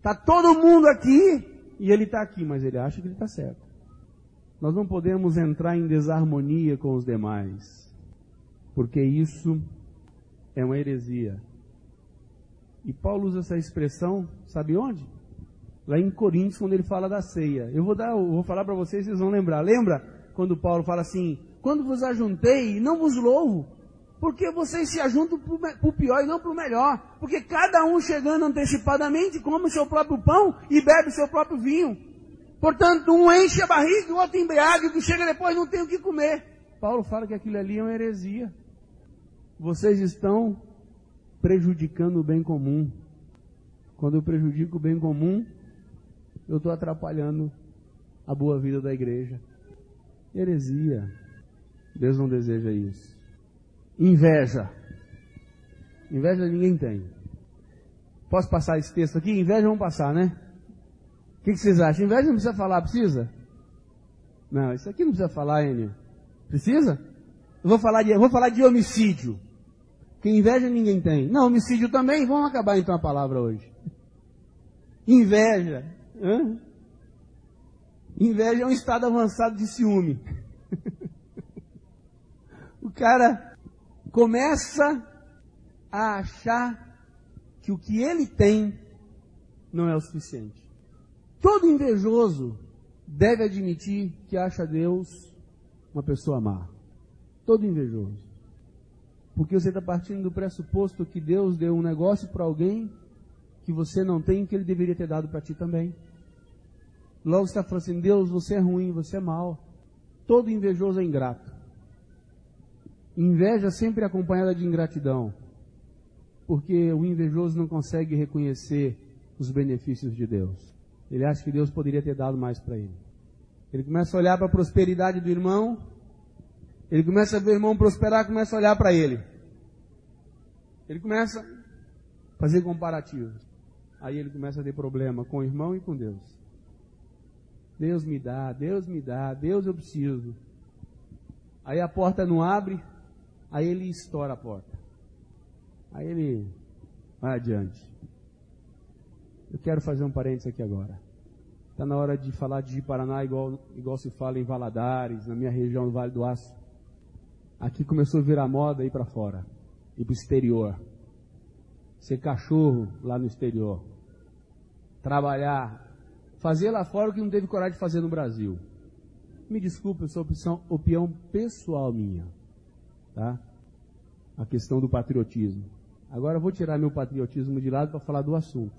Está todo mundo aqui e ele está aqui, mas ele acha que ele está certo. Nós não podemos entrar em desarmonia com os demais, porque isso é uma heresia. E Paulo usa essa expressão, sabe onde? Lá em Coríntios, quando ele fala da ceia. Eu vou dar, eu vou falar para vocês, vocês vão lembrar. Lembra quando Paulo fala assim: "Quando vos ajuntei, não vos louvo, porque vocês se ajuntam para o pior e não para o melhor. Porque cada um chegando antecipadamente come o seu próprio pão e bebe o seu próprio vinho. Portanto, um enche a barriga, o outro embriaga, o que chega depois não tem o que comer. Paulo fala que aquilo ali é uma heresia. Vocês estão prejudicando o bem comum. Quando eu prejudico o bem comum, eu estou atrapalhando a boa vida da igreja. Heresia. Deus não deseja isso. Inveja. Inveja ninguém tem. Posso passar esse texto aqui? Inveja vamos passar, né? O que, que, vocês acham? Inveja não precisa falar, precisa? Não, isso aqui não precisa falar, Enio. Precisa? Eu vou falar de, vou falar de homicídio. Que inveja ninguém tem. Não, homicídio também. Vamos acabar então a palavra hoje. Inveja. Hã? Inveja é um estado avançado de ciúme. o cara começa a achar que o que ele tem não é o suficiente. Todo invejoso deve admitir que acha Deus uma pessoa má. Todo invejoso. Porque você está partindo do pressuposto que Deus deu um negócio para alguém que você não tem que ele deveria ter dado para ti também. Logo você está falando assim, Deus, você é ruim, você é mau. Todo invejoso é ingrato. Inveja sempre acompanhada de ingratidão, porque o invejoso não consegue reconhecer os benefícios de Deus. Ele acha que Deus poderia ter dado mais para ele. Ele começa a olhar para a prosperidade do irmão, ele começa a ver o irmão prosperar, começa a olhar para ele. Ele começa a fazer comparativos. Aí ele começa a ter problema com o irmão e com Deus. Deus me dá, Deus me dá, Deus eu preciso. Aí a porta não abre, Aí ele estoura a porta. Aí ele vai adiante. Eu quero fazer um parênteses aqui agora. Está na hora de falar de Paraná igual, igual se fala em Valadares, na minha região do Vale do Aço. Aqui começou a virar moda ir para fora, ir para o exterior. Ser cachorro lá no exterior. Trabalhar. Fazer lá fora o que não teve coragem de fazer no Brasil. Me desculpe, essa opção, opinião pessoal minha. Tá? A questão do patriotismo. Agora eu vou tirar meu patriotismo de lado para falar do assunto.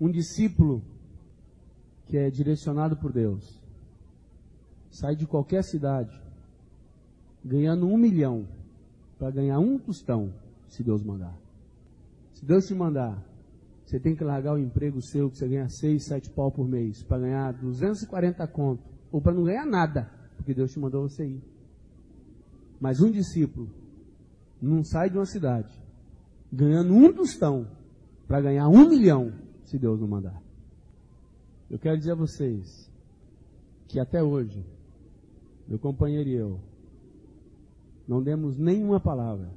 Um discípulo que é direcionado por Deus sai de qualquer cidade ganhando um milhão para ganhar um tostão, se Deus mandar. Se Deus te mandar, você tem que largar o emprego seu, que você ganha seis, sete pau por mês, para ganhar 240 conto, ou para não ganhar nada, porque Deus te mandou você ir. Mas um discípulo não sai de uma cidade ganhando um tostão para ganhar um milhão, se Deus não mandar. Eu quero dizer a vocês que até hoje, meu companheiro e eu, não demos nenhuma palavra,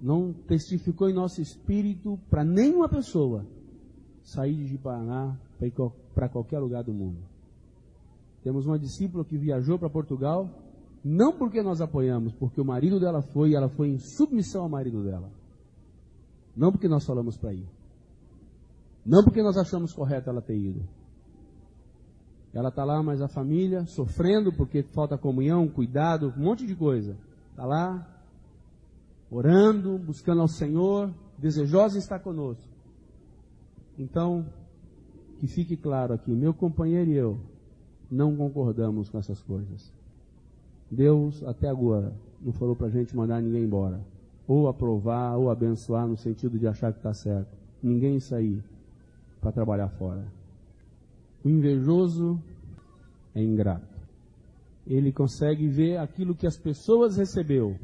não testificou em nosso espírito para nenhuma pessoa sair de Jiparaná para qualquer lugar do mundo. Temos uma discípula que viajou para Portugal não porque nós apoiamos, porque o marido dela foi e ela foi em submissão ao marido dela. Não porque nós falamos para ir. Não porque nós achamos correto ela ter ido. Ela está lá, mas a família sofrendo porque falta comunhão, cuidado, um monte de coisa. Está lá, orando, buscando ao Senhor, desejosa estar conosco. Então, que fique claro aqui, meu companheiro e eu não concordamos com essas coisas. Deus, até agora, não falou para a gente mandar ninguém embora. Ou aprovar, ou abençoar, no sentido de achar que está certo. Ninguém sair para trabalhar fora. O invejoso é ingrato. Ele consegue ver aquilo que as pessoas recebeu,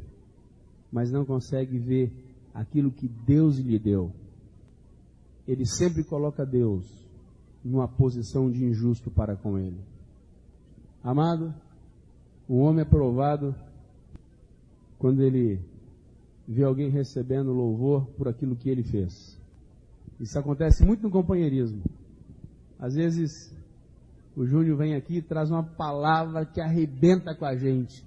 mas não consegue ver aquilo que Deus lhe deu. Ele sempre coloca Deus numa posição de injusto para com ele. Amado, o homem é provado quando ele vê alguém recebendo louvor por aquilo que ele fez. Isso acontece muito no companheirismo. Às vezes, o Júnior vem aqui e traz uma palavra que arrebenta com a gente.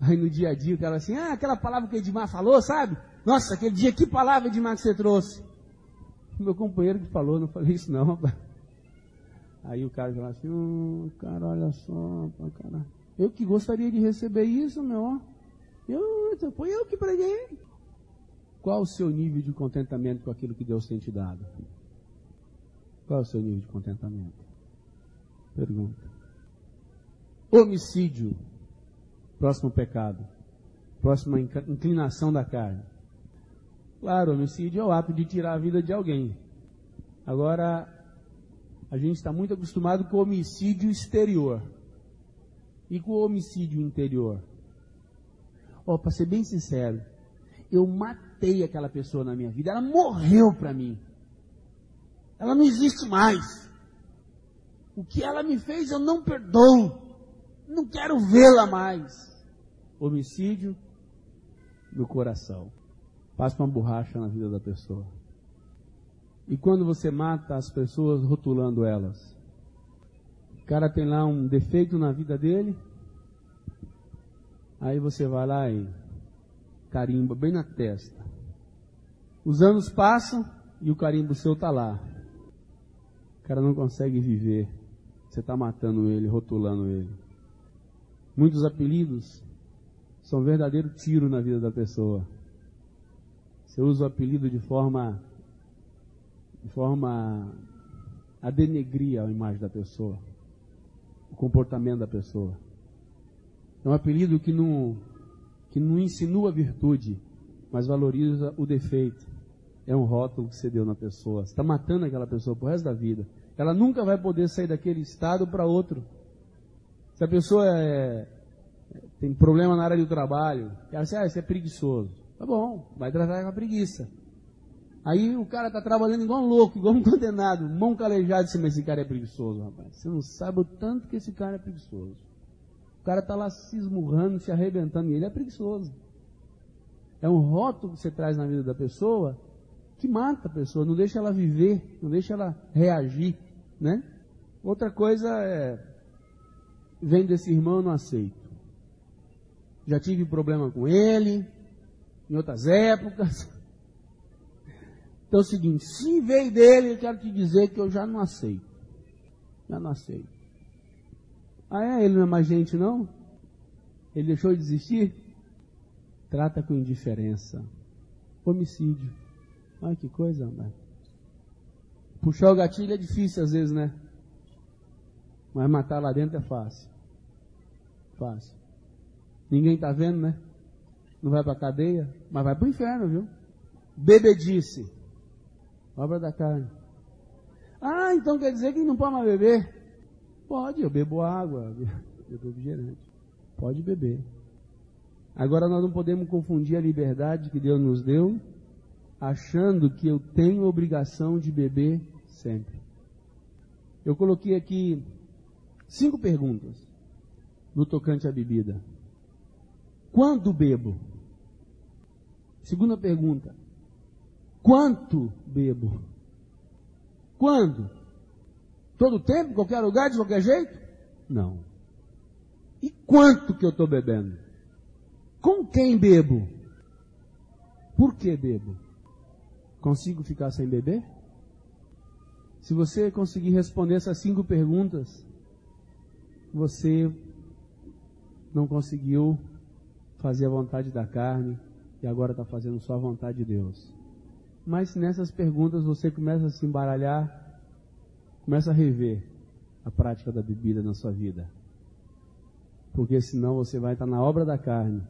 Aí no dia a dia o cara assim, ah, aquela palavra que o Edmar falou, sabe? Nossa, aquele dia, que palavra, Edmar, que você trouxe? Meu companheiro que falou, não falei isso não. Aí o cara fala assim, oh, cara, olha só, cara. Eu que gostaria de receber isso, meu. Eu, foi eu que preguei. Qual o seu nível de contentamento com aquilo que Deus tem te dado? Qual é o seu nível de contentamento? Pergunta. Homicídio. Próximo pecado. Próxima inclinação da carne. Claro, homicídio é o ato de tirar a vida de alguém. Agora, a gente está muito acostumado com homicídio exterior. E com o homicídio interior. Ó, oh, para ser bem sincero, eu matei aquela pessoa na minha vida. Ela morreu para mim. Ela não existe mais. O que ela me fez eu não perdoo. Não quero vê-la mais. Homicídio no coração. Passa uma borracha na vida da pessoa. E quando você mata as pessoas rotulando elas? Cara tem lá um defeito na vida dele. Aí você vai lá e carimba bem na testa. Os anos passam e o carimbo seu está lá. O cara não consegue viver. Você está matando ele, rotulando ele. Muitos apelidos são verdadeiro tiro na vida da pessoa. Você usa o apelido de forma de forma a denegrir a imagem da pessoa, o comportamento da pessoa. É um apelido que não, que não insinua virtude, mas valoriza o defeito. É um rótulo que você deu na pessoa. Você está matando aquela pessoa pro resto da vida. Ela nunca vai poder sair daquele estado para outro. Se a pessoa é, tem problema na área do trabalho, ela diz, ah, você é preguiçoso. Tá bom, vai tratar com a preguiça. Aí o cara tá trabalhando igual um louco, igual um condenado, mão calejada, assim, mas esse cara é preguiçoso, rapaz. Você não sabe o tanto que esse cara é preguiçoso. O cara tá lá se esmurrando, se arrebentando, e ele é preguiçoso. É um rótulo que você traz na vida da pessoa que mata a pessoa, não deixa ela viver, não deixa ela reagir, né? Outra coisa é, vem desse irmão, eu não aceito. Já tive problema com ele, em outras épocas. Então é o seguinte, se veio dele, eu quero te dizer que eu já não aceito. Já não aceito. Ah é? Ele não é mais gente não? Ele deixou de existir? Trata com indiferença. Homicídio. Olha que coisa, mano. Puxar o gatilho é difícil às vezes, né? Mas matar lá dentro é fácil. Fácil. Ninguém está vendo, né? Não vai para a cadeia, mas vai para o inferno, viu? Bebedice obra da carne. Ah, então quer dizer que não pode mais beber? Pode, eu bebo água, eu bebo refrigerante. Pode beber. Agora nós não podemos confundir a liberdade que Deus nos deu, achando que eu tenho obrigação de beber sempre. Eu coloquei aqui cinco perguntas no tocante à bebida. Quando bebo? Segunda pergunta: Quanto bebo? Quando? Todo tempo, qualquer lugar, de qualquer jeito? Não. E quanto que eu estou bebendo? Com quem bebo? Por que bebo? Consigo ficar sem beber? Se você conseguir responder essas cinco perguntas, você não conseguiu fazer a vontade da carne e agora está fazendo só a vontade de Deus. Mas nessas perguntas você começa a se embaralhar, começa a rever a prática da bebida na sua vida. Porque senão você vai estar na obra da carne.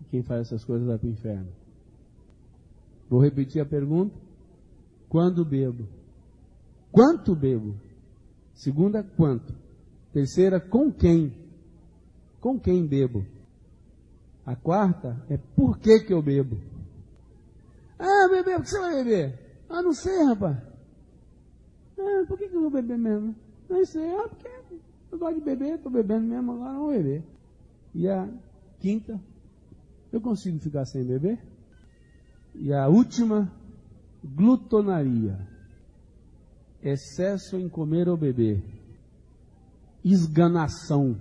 E quem faz essas coisas vai para o inferno. Vou repetir a pergunta. Quando bebo? Quanto bebo? Segunda, quanto? Terceira, com quem? Com quem bebo? A quarta é por que, que eu bebo? Ah, beber, por que você vai beber? Ah, não sei, rapaz. Ah, por que, que eu vou beber mesmo? Não sei, ah, porque eu gosto de beber, estou bebendo mesmo, agora não vou beber. E a quinta, eu consigo ficar sem beber? E a última, Glutonaria. Excesso em comer ou beber. Esganação.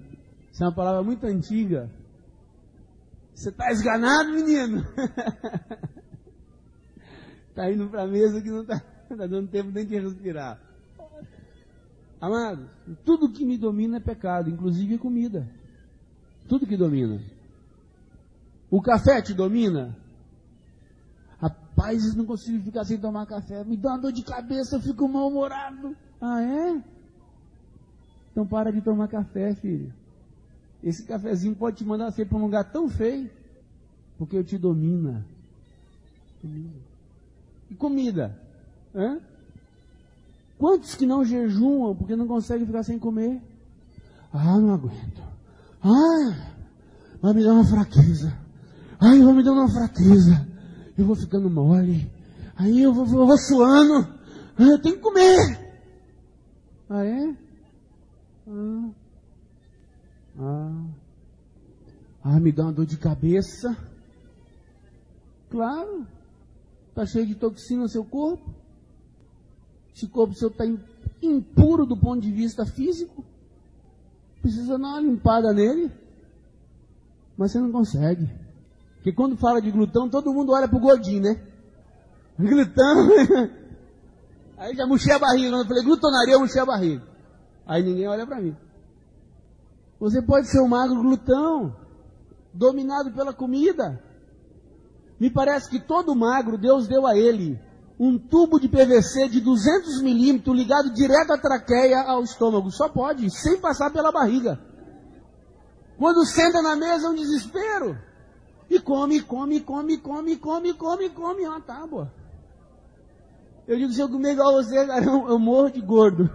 Isso é uma palavra muito antiga. Você está esganado, menino? Está indo para a mesa que não está tá dando tempo nem de respirar. Amados, tudo que me domina é pecado, inclusive comida. Tudo que domina. O café te domina? Rapaz, não consigo ficar sem tomar café. Me dá uma dor de cabeça, eu fico mal-humorado. Ah, é? Então para de tomar café, filho. Esse cafezinho pode te mandar ser para um lugar tão feio, porque eu te domina. E comida? Hã? Quantos que não jejuam porque não conseguem ficar sem comer? Ah, não aguento. Ah, vai me dar uma fraqueza. Ai, vai me dar uma fraqueza. Eu vou ficando mole. Aí eu vou, vou, vou suando. Ah, eu tenho que comer. Ah, é? Ah. Ah. Ah, me dá uma dor de cabeça. Claro. Está cheio de toxina no seu corpo. Esse corpo seu está impuro do ponto de vista físico. Precisa dar uma limpada nele. Mas você não consegue. Porque quando fala de glutão, todo mundo olha pro gordinho, né? Glutão. Aí já murchei a barriga. Quando eu falei glutonaria, eu murchei a barriga. Aí ninguém olha para mim. Você pode ser um magro glutão, dominado pela comida. Me parece que todo magro, Deus deu a ele um tubo de PVC de 200 milímetros ligado direto à traqueia ao estômago. Só pode, sem passar pela barriga. Quando senta na mesa é um desespero. E come, come, come, come, come, come, come, uma tábua. Eu digo, se eu comer igual você, eu, eu morro de gordo.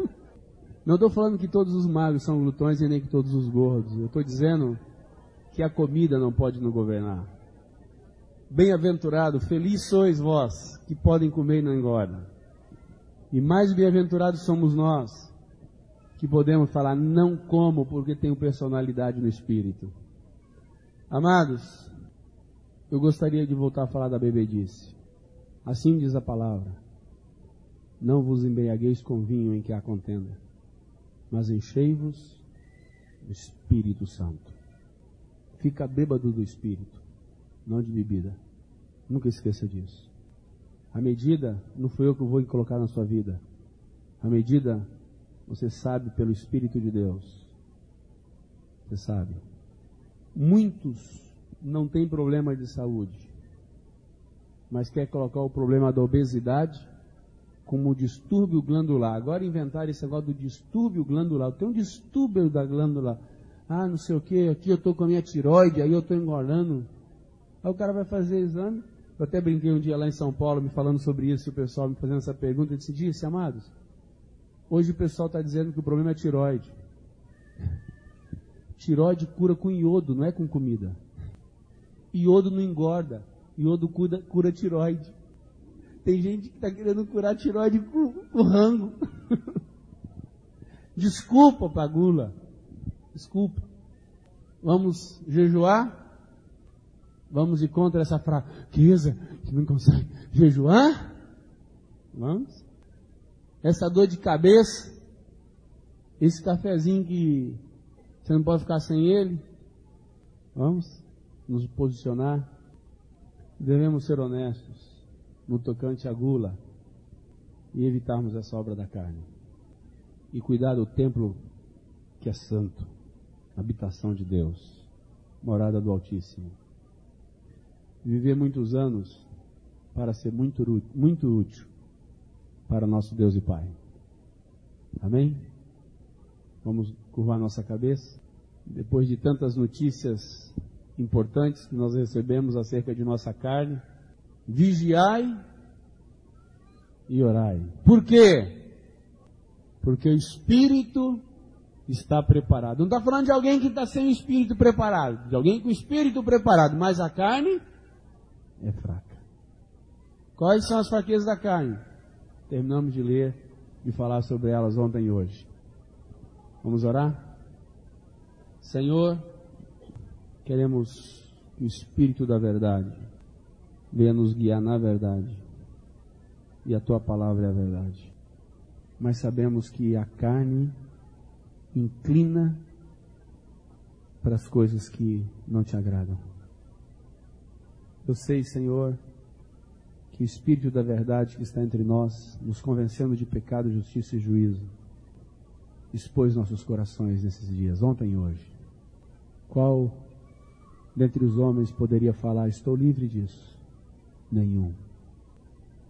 Não estou falando que todos os magros são glutões e nem que todos os gordos. Eu estou dizendo que a comida não pode nos governar. Bem-aventurado, feliz sois vós que podem comer e não engordam. E mais bem-aventurados somos nós que podemos falar não como porque tenho personalidade no espírito. Amados, eu gostaria de voltar a falar da bebedice. Assim diz a palavra: Não vos embriagueis com vinho em que há contenda, mas enchei-vos do Espírito Santo. Fica bêbado do Espírito, não de bebida. Nunca esqueça disso. A medida não foi eu que vou colocar na sua vida. A medida você sabe pelo Espírito de Deus. Você sabe. Muitos não têm problema de saúde, mas quer colocar o problema da obesidade como distúrbio glandular. Agora inventaram esse negócio do distúrbio glandular. Tem um distúrbio da glândula. Ah, não sei o que, aqui eu estou com a minha tiroide, aí eu estou engordando. Aí o cara vai fazer exame. Eu até brinquei um dia lá em São Paulo, me falando sobre isso, o pessoal me fazendo essa pergunta. Eu disse, disse, amados, hoje o pessoal está dizendo que o problema é tiroide. Tiroide cura com iodo, não é com comida. Iodo não engorda. Iodo cura, cura tiroide. Tem gente que está querendo curar tiroide com, com rango. Desculpa, Pagula. Desculpa. Vamos jejuar? Vamos ir contra essa fraqueza que não consegue jejuar? Vamos? Essa dor de cabeça? Esse cafezinho que você não pode ficar sem ele? Vamos nos posicionar? Devemos ser honestos no tocante à gula e evitarmos essa obra da carne. E cuidar do templo que é santo, habitação de Deus, morada do Altíssimo. Viver muitos anos para ser muito, muito útil para nosso Deus e Pai. Amém? Vamos curvar nossa cabeça. Depois de tantas notícias importantes que nós recebemos acerca de nossa carne, vigiai e orai. Por quê? Porque o espírito está preparado. Não está falando de alguém que está sem o espírito preparado, de alguém com o espírito preparado, mas a carne é fraca. Quais são as fraquezas da carne? Terminamos de ler e falar sobre elas ontem e hoje. Vamos orar? Senhor, queremos o Espírito da verdade venha nos guiar na verdade. e a tua palavra é a verdade. Mas sabemos que a carne inclina para as coisas que não te agradam. Eu sei, Senhor, que o Espírito da verdade que está entre nós, nos convencendo de pecado, justiça e juízo, expôs nossos corações nesses dias, ontem e hoje. Qual dentre os homens poderia falar: Estou livre disso? Nenhum.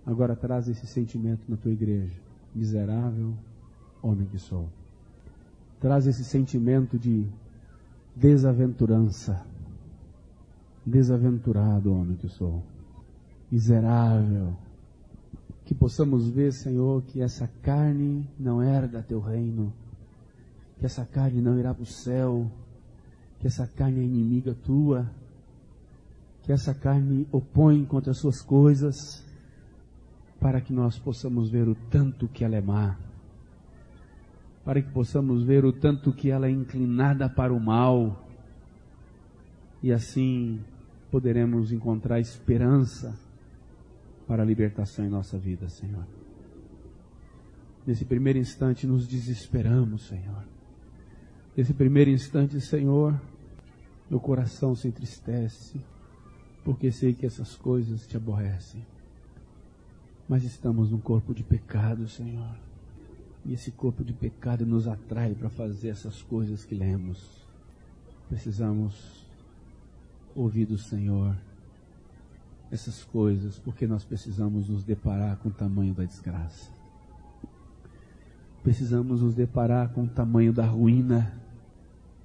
Agora traz esse sentimento na tua igreja, miserável homem que sou. Traz esse sentimento de desaventurança, desaventurado homem que sou. Miserável. Que possamos ver, Senhor, que essa carne não herda teu reino, que essa carne não irá para o céu, que essa carne é inimiga tua, que essa carne opõe contra as suas coisas, para que nós possamos ver o tanto que ela é má, para que possamos ver o tanto que ela é inclinada para o mal, e assim poderemos encontrar esperança para a libertação em nossa vida, Senhor. Nesse primeiro instante nos desesperamos, Senhor. Nesse primeiro instante, Senhor, meu coração se entristece, porque sei que essas coisas te aborrecem. Mas estamos num corpo de pecado, Senhor. E esse corpo de pecado nos atrai para fazer essas coisas que lemos. Precisamos ouvir do Senhor essas coisas, porque nós precisamos nos deparar com o tamanho da desgraça. Precisamos nos deparar com o tamanho da ruína.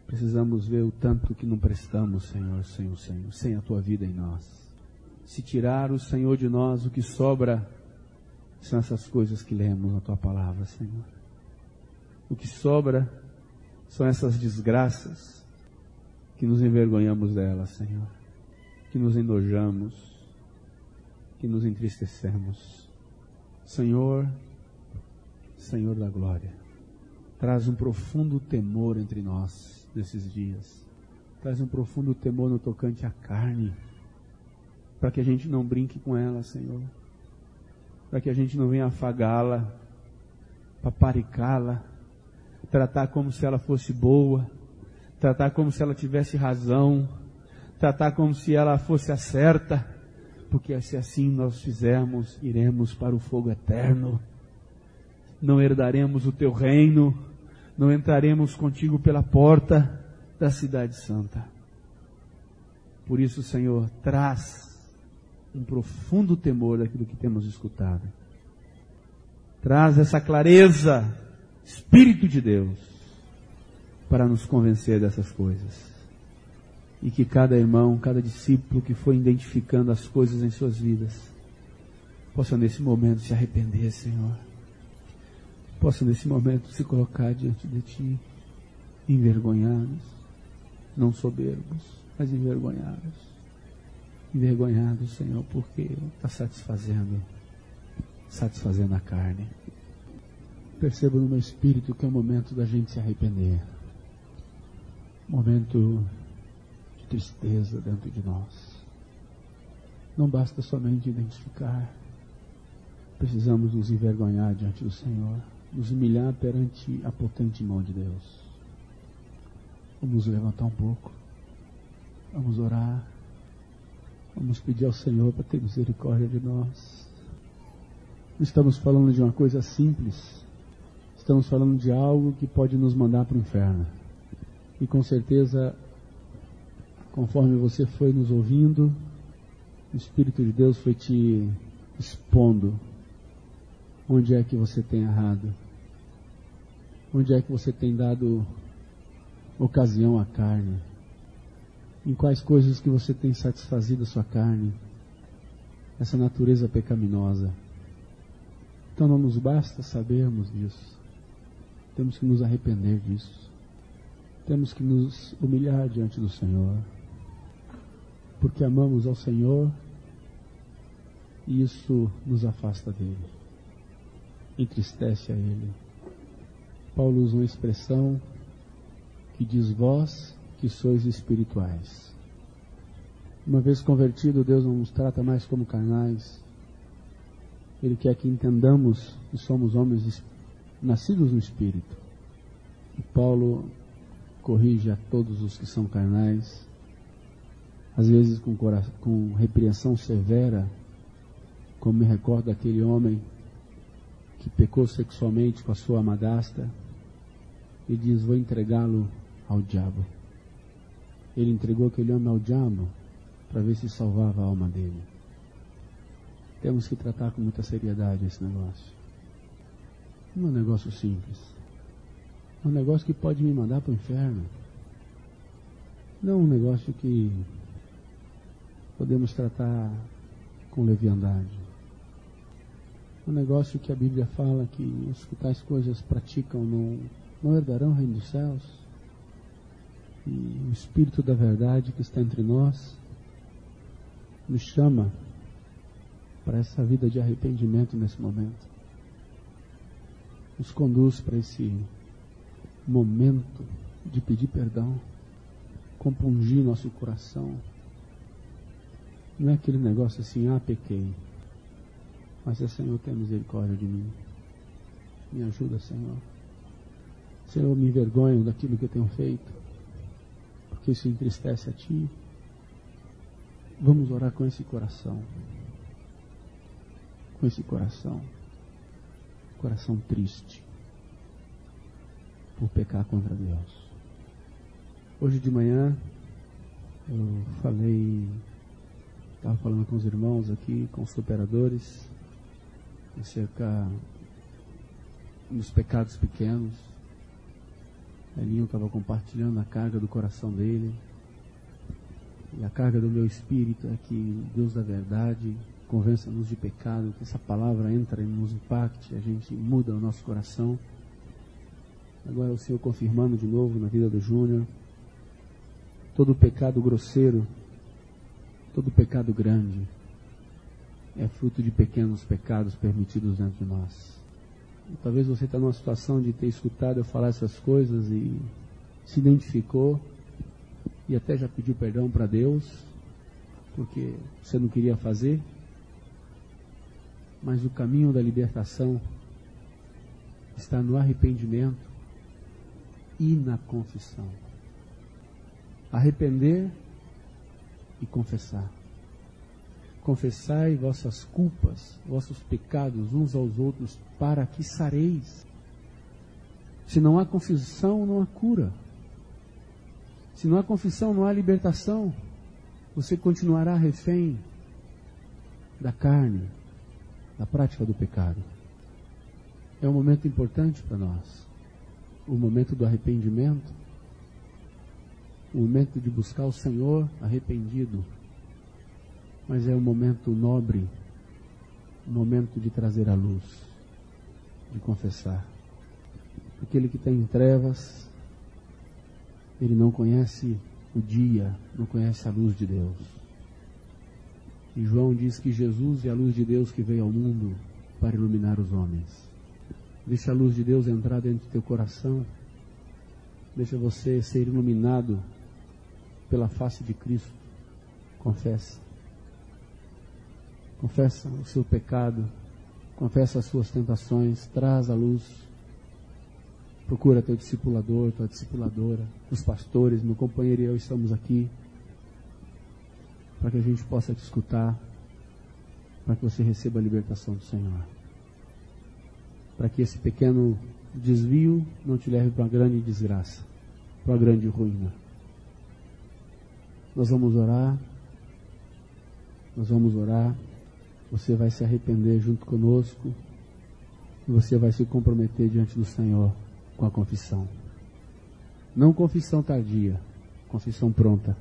Precisamos ver o tanto que não prestamos, Senhor, sem o Senhor, sem a tua vida em nós. Se tirar o Senhor de nós, o que sobra são essas coisas que lemos na tua palavra, Senhor. O que sobra são essas desgraças que nos envergonhamos delas, Senhor. Que nos enojamos, que nos entristecemos. Senhor, Senhor da glória, traz um profundo temor entre nós nesses dias. Traz um profundo temor no tocante à carne, para que a gente não brinque com ela, Senhor. Para que a gente não venha afagá-la, paparicá-la, tratar como se ela fosse boa, tratar como se ela tivesse razão, tratar como se ela fosse a certa porque se assim nós fizermos, iremos para o fogo eterno. Não herdaremos o teu reino, não entraremos contigo pela porta da cidade santa. Por isso, Senhor, traz um profundo temor daquilo que temos escutado. Traz essa clareza, Espírito de Deus, para nos convencer dessas coisas e que cada irmão, cada discípulo que foi identificando as coisas em suas vidas, possa nesse momento se arrepender, Senhor. Possa nesse momento se colocar diante de Ti, envergonhados, não soberbos, mas envergonhados. Envergonhados, Senhor, porque está satisfazendo, satisfazendo a carne. Percebo no meu espírito que é o momento da gente se arrepender. Momento tristeza dentro de nós. Não basta somente identificar, precisamos nos envergonhar diante do Senhor, nos humilhar perante a potente mão de Deus. Vamos levantar um pouco, vamos orar, vamos pedir ao Senhor para ter misericórdia de nós. Não estamos falando de uma coisa simples, estamos falando de algo que pode nos mandar para o inferno. E com certeza conforme você foi nos ouvindo, o Espírito de Deus foi te expondo. Onde é que você tem errado, onde é que você tem dado ocasião à carne, em quais coisas que você tem satisfazido a sua carne, essa natureza pecaminosa. Então não nos basta sabermos disso, temos que nos arrepender disso, temos que nos humilhar diante do Senhor porque amamos ao Senhor e isso nos afasta dele, entristece a ele. Paulo usa uma expressão que diz: Vós que sois espirituais. Uma vez convertido, Deus não nos trata mais como carnais, Ele quer que entendamos que somos homens nascidos no Espírito. E Paulo corrige a todos os que são carnais, às vezes com, com repreensão severa, como me recordo daquele homem que pecou sexualmente com a sua madrasta e diz: Vou entregá-lo ao diabo. Ele entregou aquele homem ao diabo para ver se salvava a alma dele. Temos que tratar com muita seriedade esse negócio. Não é um negócio simples. É um negócio que pode me mandar para o inferno. Não um negócio que podemos tratar com leviandade. Um negócio que a Bíblia fala que os que tais coisas praticam não, não herdarão o reino dos céus. E o Espírito da verdade que está entre nós nos chama para essa vida de arrependimento nesse momento. Nos conduz para esse momento de pedir perdão, compungir nosso coração. Não é aquele negócio assim, ah, pequei. Mas é Senhor, tem misericórdia de mim. Me ajuda, Senhor. Senhor, me envergonho daquilo que eu tenho feito, porque isso entristece a Ti. Vamos orar com esse coração. Com esse coração. Coração triste por pecar contra Deus. Hoje de manhã eu falei, estava falando com os irmãos aqui, com os superadores, acerca dos pecados pequenos. Elinho estava compartilhando a carga do coração dele. E a carga do meu espírito é que Deus da verdade convença-nos de pecado, que essa palavra entra e nos impacte, a gente muda o nosso coração. Agora o Senhor confirmando de novo na vida do Júnior. Todo pecado grosseiro, todo pecado grande, é fruto de pequenos pecados permitidos dentro de nós. E talvez você está numa situação de ter escutado eu falar essas coisas e se identificou e até já pediu perdão para Deus, porque você não queria fazer. Mas o caminho da libertação está no arrependimento e na confissão. Arrepender e confessar. Confessai vossas culpas, vossos pecados uns aos outros, para que sareis. Se não há confissão, não há cura. Se não há confissão, não há libertação. Você continuará refém da carne, da prática do pecado. É um momento importante para nós. O momento do arrependimento. O momento de buscar o Senhor arrependido. Mas é um momento nobre. Um momento de trazer a luz. De confessar. Aquele que está em trevas ele não conhece o dia, não conhece a luz de Deus. E João diz que Jesus é a luz de Deus que veio ao mundo para iluminar os homens. Deixa a luz de Deus entrar dentro do teu coração. Deixa você ser iluminado pela face de Cristo. Confessa. Confessa o seu pecado. Confessa as suas tentações. Traz a luz Procura teu discipulador, tua discipuladora, os pastores, meu companheiro e eu estamos aqui para que a gente possa te escutar, para que você receba a libertação do Senhor. Para que esse pequeno desvio não te leve para uma grande desgraça, para uma grande ruína. Nós vamos orar, nós vamos orar, você vai se arrepender junto conosco e você vai se comprometer diante do Senhor com a confissão. Não confissão tardia, confissão pronta.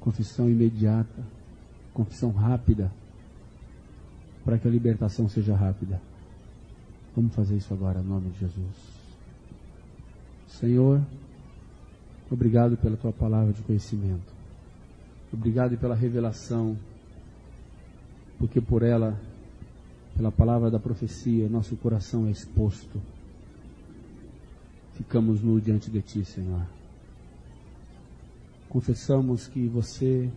Confissão imediata, confissão rápida, para que a libertação seja rápida. Vamos fazer isso agora, em nome de Jesus. Senhor, obrigado pela tua palavra de conhecimento. Obrigado pela revelação, porque por ela, pela palavra da profecia, nosso coração é exposto ficamos nu diante de Ti, Senhor. Confessamos que você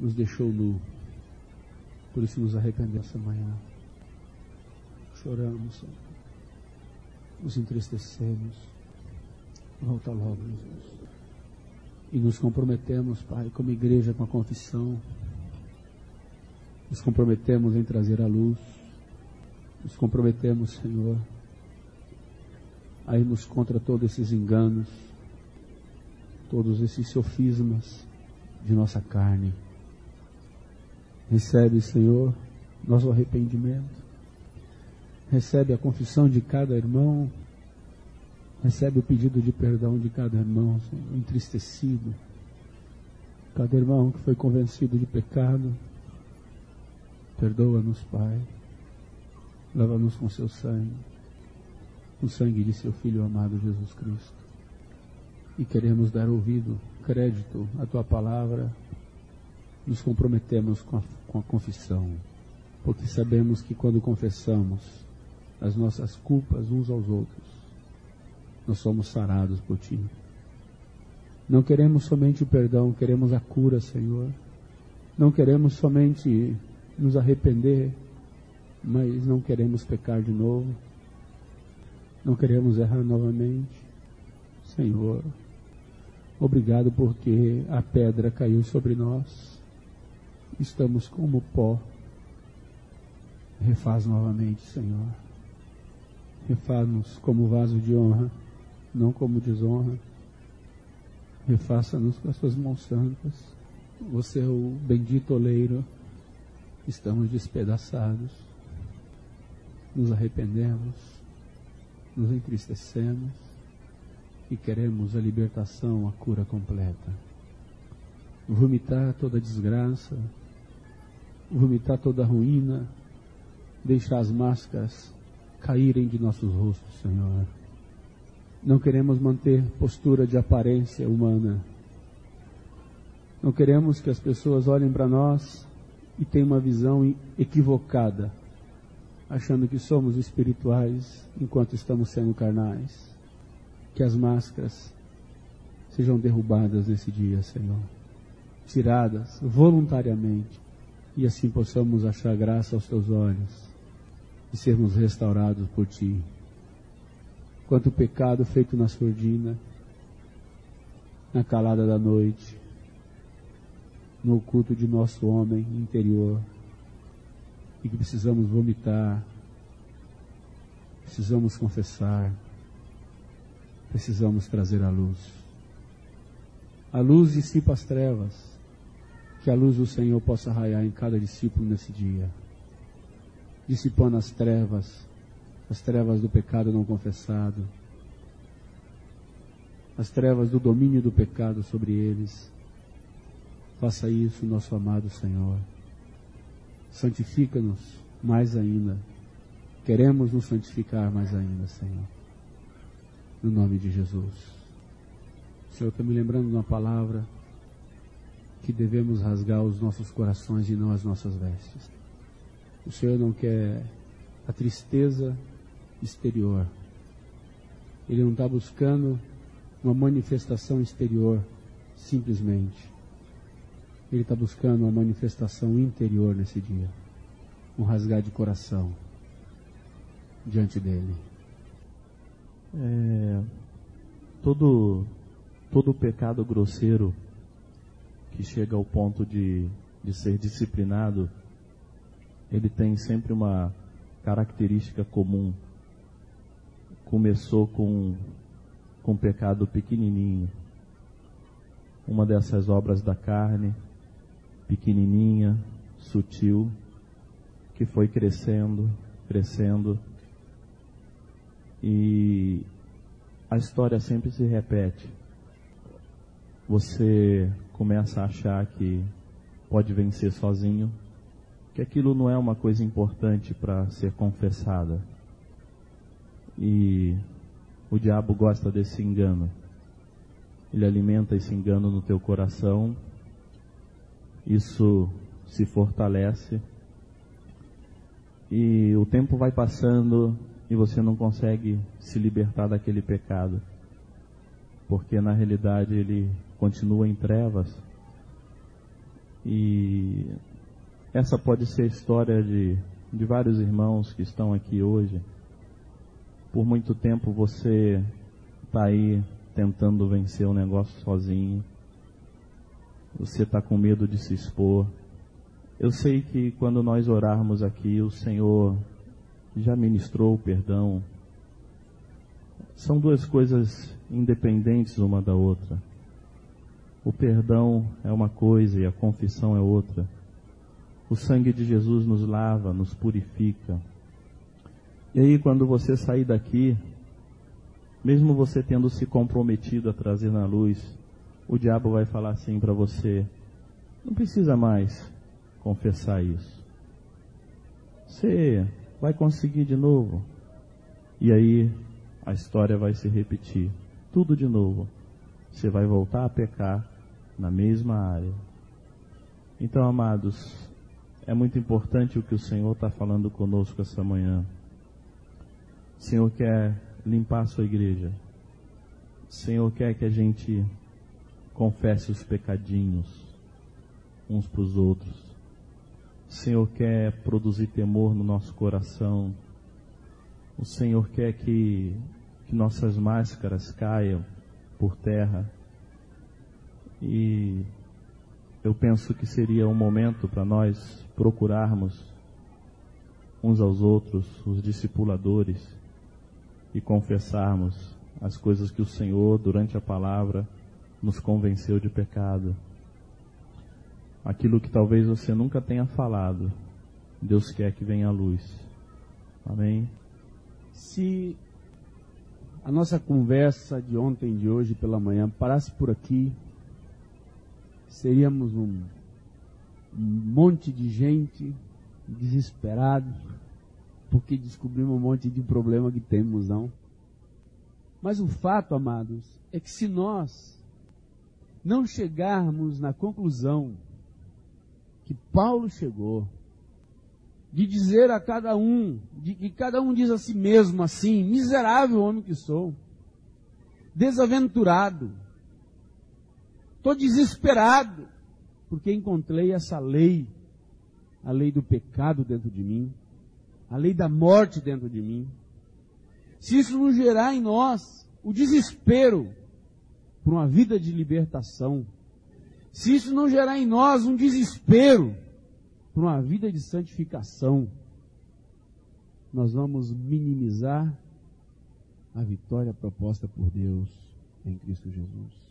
nos deixou nu, por isso nos arrependemos essa manhã. Choramos, Senhor. Nos entristecemos. Volta logo, Jesus. E nos comprometemos, Pai, como igreja com a confissão. Nos comprometemos em trazer a luz. Nos comprometemos, Senhor, a irmos contra todos esses enganos, todos esses sofismas de nossa carne. Recebe, Senhor, nosso arrependimento. Recebe a confissão de cada irmão. Recebe o pedido de perdão de cada irmão, Senhor, entristecido. Cada irmão que foi convencido de pecado. Perdoa-nos, Pai. Lava-nos com seu sangue, o sangue de seu Filho amado Jesus Cristo. E queremos dar ouvido, crédito à tua palavra. Nos comprometemos com a, com a confissão, porque sabemos que quando confessamos as nossas culpas uns aos outros, nós somos sarados por ti. Não queremos somente o perdão, queremos a cura, Senhor. Não queremos somente nos arrepender mas não queremos pecar de novo, não queremos errar novamente. Senhor, obrigado porque a pedra caiu sobre nós, estamos como pó. Refaz novamente, Senhor. Refaz-nos como vaso de honra, não como desonra. Refaça-nos com as suas mãos santas. Você é o bendito oleiro. Estamos despedaçados nos arrependemos, nos entristecemos e queremos a libertação, a cura completa. Vomitar toda desgraça, vomitar toda ruína, deixar as máscaras caírem de nossos rostos, Senhor. Não queremos manter postura de aparência humana. Não queremos que as pessoas olhem para nós e tenham uma visão equivocada achando que somos espirituais enquanto estamos sendo carnais. Que as máscaras sejam derrubadas nesse dia, Senhor. Tiradas voluntariamente. E assim possamos achar graça aos teus olhos e sermos restaurados por ti. Quanto pecado feito na surdina, na calada da noite, no oculto de nosso homem interior e que precisamos vomitar, precisamos confessar, precisamos trazer a luz. A luz dissipa as trevas, que a luz do Senhor possa raiar em cada discípulo nesse dia, dissipando as trevas, as trevas do pecado não confessado, as trevas do domínio do pecado sobre eles. Faça isso, nosso amado Senhor santifica-nos mais ainda. Queremos nos santificar mais ainda, Senhor. No nome de Jesus. Senhor, estou me lembrando de uma palavra que devemos rasgar os nossos corações e não as nossas vestes. O Senhor não quer a tristeza exterior. Ele não está buscando uma manifestação exterior, simplesmente. Ele está buscando uma manifestação interior nesse dia. Um rasgar de coração diante dele. É, todo, todo pecado grosseiro que chega ao ponto de, de ser disciplinado, ele tem sempre uma característica comum. Começou com, com um pecado pequenininho, uma dessas obras da carne, pequenininha, sutil, que foi crescendo, crescendo. E a história sempre se repete. Você começa a achar que pode vencer sozinho, que aquilo não é uma coisa importante para ser confessada. E o diabo gosta desse engano. Ele alimenta esse engano no teu coração isso se fortalece e o tempo vai passando e você não consegue se libertar daquele pecado, porque na realidade ele continua em trevas e Essa pode ser a história de, de vários irmãos que estão aqui hoje. Por muito tempo você está aí tentando vencer o negócio sozinho. Você está com medo de se expor. Eu sei que quando nós orarmos aqui, o Senhor já ministrou o perdão. São duas coisas independentes uma da outra. O perdão é uma coisa e a confissão é outra. O sangue de Jesus nos lava, nos purifica. E aí, quando você sair daqui, mesmo você tendo se comprometido a trazer na luz, o diabo vai falar assim para você: não precisa mais confessar isso. Você vai conseguir de novo. E aí a história vai se repetir. Tudo de novo. Você vai voltar a pecar na mesma área. Então, amados, é muito importante o que o Senhor está falando conosco essa manhã. O Senhor quer limpar a sua igreja. O Senhor quer que a gente confesse os pecadinhos uns para os outros. O Senhor quer produzir temor no nosso coração. O Senhor quer que, que nossas máscaras caiam por terra. E eu penso que seria um momento para nós procurarmos uns aos outros, os discipuladores, e confessarmos as coisas que o Senhor, durante a palavra, nos convenceu de pecado. Aquilo que talvez você nunca tenha falado, Deus quer que venha à luz. Amém? Se a nossa conversa de ontem e de hoje pela manhã parasse por aqui, seríamos um um monte de gente desesperado porque descobrimos um monte de problema que temos, não. Mas o fato, amados, é que se nós não chegarmos na conclusão que Paulo chegou, de dizer a cada um, de que cada um diz a si mesmo assim, miserável homem que sou, desaventurado, estou desesperado, porque encontrei essa lei, a lei do pecado dentro de mim, a lei da morte dentro de mim. Se isso não gerar em nós o desespero por uma vida de libertação, se isso não gerar em nós um desespero por uma vida de santificação, nós vamos minimizar a vitória proposta por Deus em Cristo Jesus.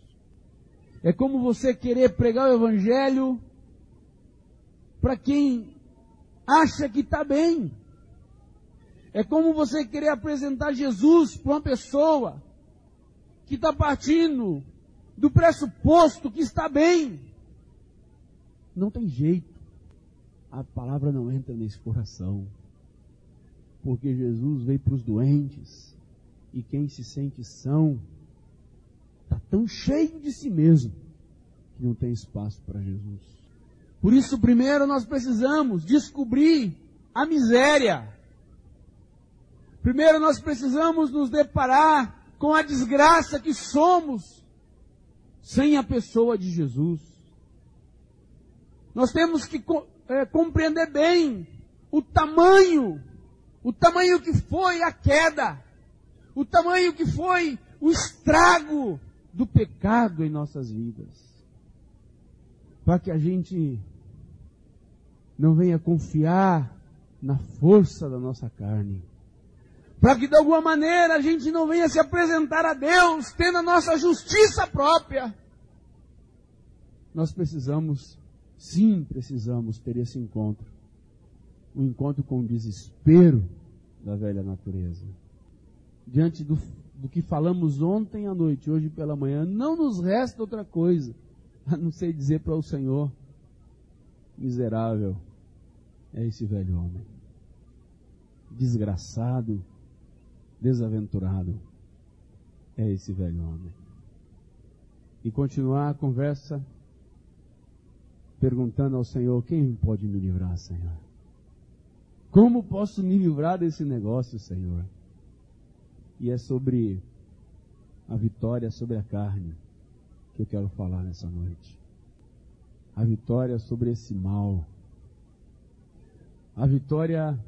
É como você querer pregar o Evangelho para quem acha que está bem. É como você querer apresentar Jesus para uma pessoa que está partindo do pressuposto que está bem. Não tem jeito. A palavra não entra nesse coração. Porque Jesus veio para os doentes. E quem se sente são Está tão cheio de si mesmo que não tem espaço para Jesus. Por isso, primeiro nós precisamos descobrir a miséria. Primeiro nós precisamos nos deparar com a desgraça que somos sem a pessoa de Jesus. Nós temos que é, compreender bem o tamanho, o tamanho que foi a queda, o tamanho que foi o estrago do pecado em nossas vidas. Para que a gente não venha confiar na força da nossa carne. Para que de alguma maneira a gente não venha se apresentar a Deus tendo a nossa justiça própria. Nós precisamos, sim, precisamos ter esse encontro. Um encontro com o desespero da velha natureza. Diante do do que falamos ontem à noite, hoje pela manhã, não nos resta outra coisa a não ser dizer para o Senhor: miserável é esse velho homem, desgraçado, desaventurado é esse velho homem. E continuar a conversa perguntando ao Senhor: quem pode me livrar, Senhor? Como posso me livrar desse negócio, Senhor? E é sobre a vitória sobre a carne que eu quero falar nessa noite. A vitória sobre esse mal a vitória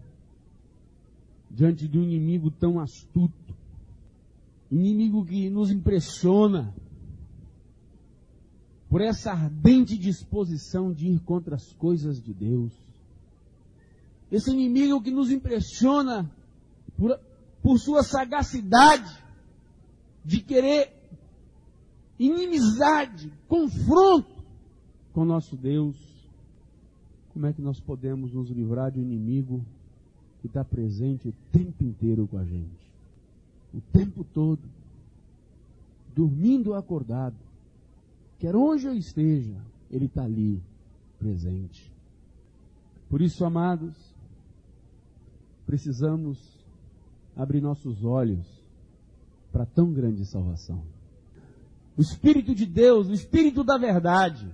diante de um inimigo tão astuto, inimigo que nos impressiona por essa ardente disposição de ir contra as coisas de Deus. Esse inimigo que nos impressiona por, por sua sagacidade de querer inimizade, confronto com nosso Deus. Como é que nós podemos nos livrar de um inimigo que está presente o tempo inteiro com a gente? O tempo todo. Dormindo ou acordado. Quer onde eu esteja, ele está ali, presente. Por isso, amados, precisamos abrir nossos olhos para tão grande salvação. O Espírito de Deus, o Espírito da verdade,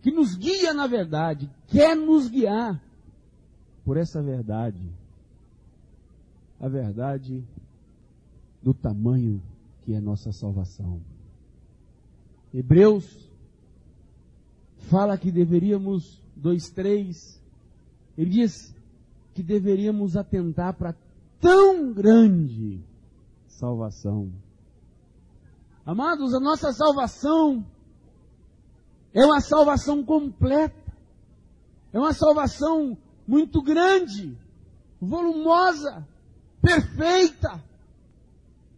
que nos guia na verdade, quer nos guiar por essa verdade. A verdade do tamanho que é nossa salvação. Hebreus fala que deveríamos, dois, três, ele diz que deveríamos atentar para tão grande salvação. Amados, a nossa salvação é uma salvação completa. É uma salvação muito grande, volumosa, perfeita.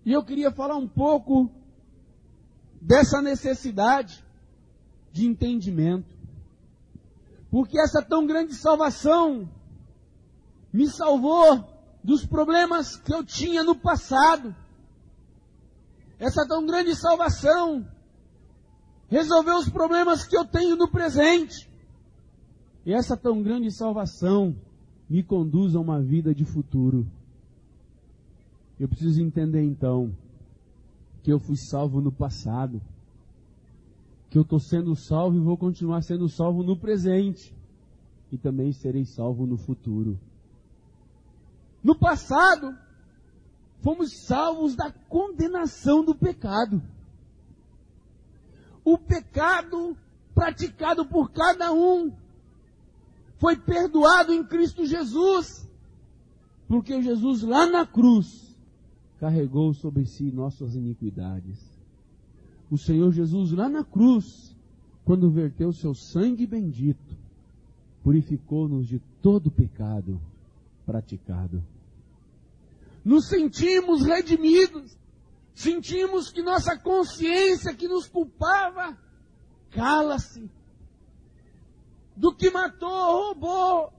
E eu queria falar um pouco dessa necessidade de entendimento. Porque essa tão grande salvação me salvou dos problemas que eu tinha no passado. Essa tão grande salvação resolver os problemas que eu tenho no presente. E essa tão grande salvação me conduz a uma vida de futuro. Eu preciso entender então que eu fui salvo no passado, que eu estou sendo salvo e vou continuar sendo salvo no presente, e também serei salvo no futuro. No passado, fomos salvos da condenação do pecado o pecado praticado por cada um foi perdoado em Cristo Jesus, porque Jesus lá na cruz carregou sobre si nossas iniquidades. O Senhor Jesus lá na cruz, quando verteu seu sangue bendito, purificou-nos de todo pecado praticado. Nos sentimos redimidos Sentimos que nossa consciência que nos culpava cala-se. Do que matou, roubou,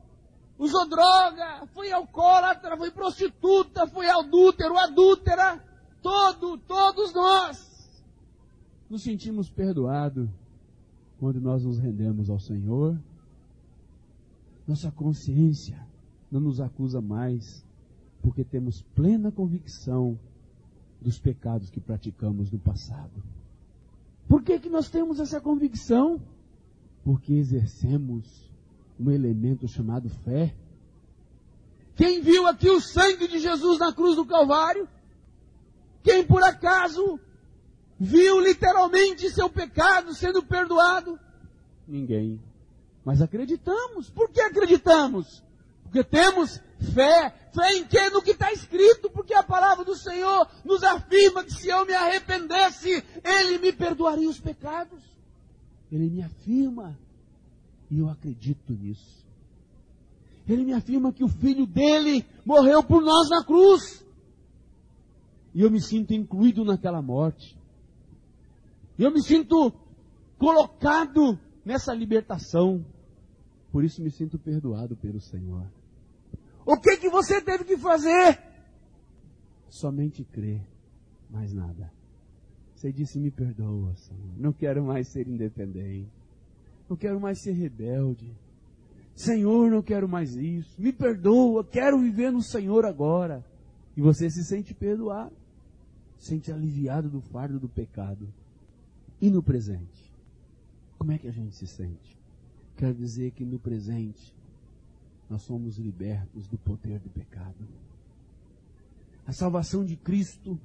usou droga, foi alcoólatra, foi prostituta, foi adúltero, adúltera, todo, todos nós nos sentimos perdoados quando nós nos rendemos ao Senhor. Nossa consciência não nos acusa mais, porque temos plena convicção dos pecados que praticamos no passado. Por que, que nós temos essa convicção? Porque exercemos um elemento chamado fé. Quem viu aqui o sangue de Jesus na cruz do Calvário? Quem por acaso viu literalmente seu pecado sendo perdoado? Ninguém. Mas acreditamos. Por que acreditamos? Porque temos fé. Fé em que? No que está escrito, porque a palavra do Senhor nos afirma que se eu me arrependesse, Ele me perdoaria os pecados. Ele me afirma. E eu acredito nisso. Ele me afirma que o filho dele morreu por nós na cruz. E eu me sinto incluído naquela morte. Eu me sinto colocado nessa libertação. Por isso me sinto perdoado pelo Senhor. O que que você teve que fazer? Somente crer, mais nada. Você disse: Me perdoa, Senhor. Não quero mais ser independente. Não quero mais ser rebelde. Senhor, não quero mais isso. Me perdoa, quero viver no Senhor agora. E você se sente perdoado, sente aliviado do fardo do pecado. E no presente? Como é que a gente se sente? Quero dizer que no presente nós somos libertos do poder do pecado. A salvação de Cristo,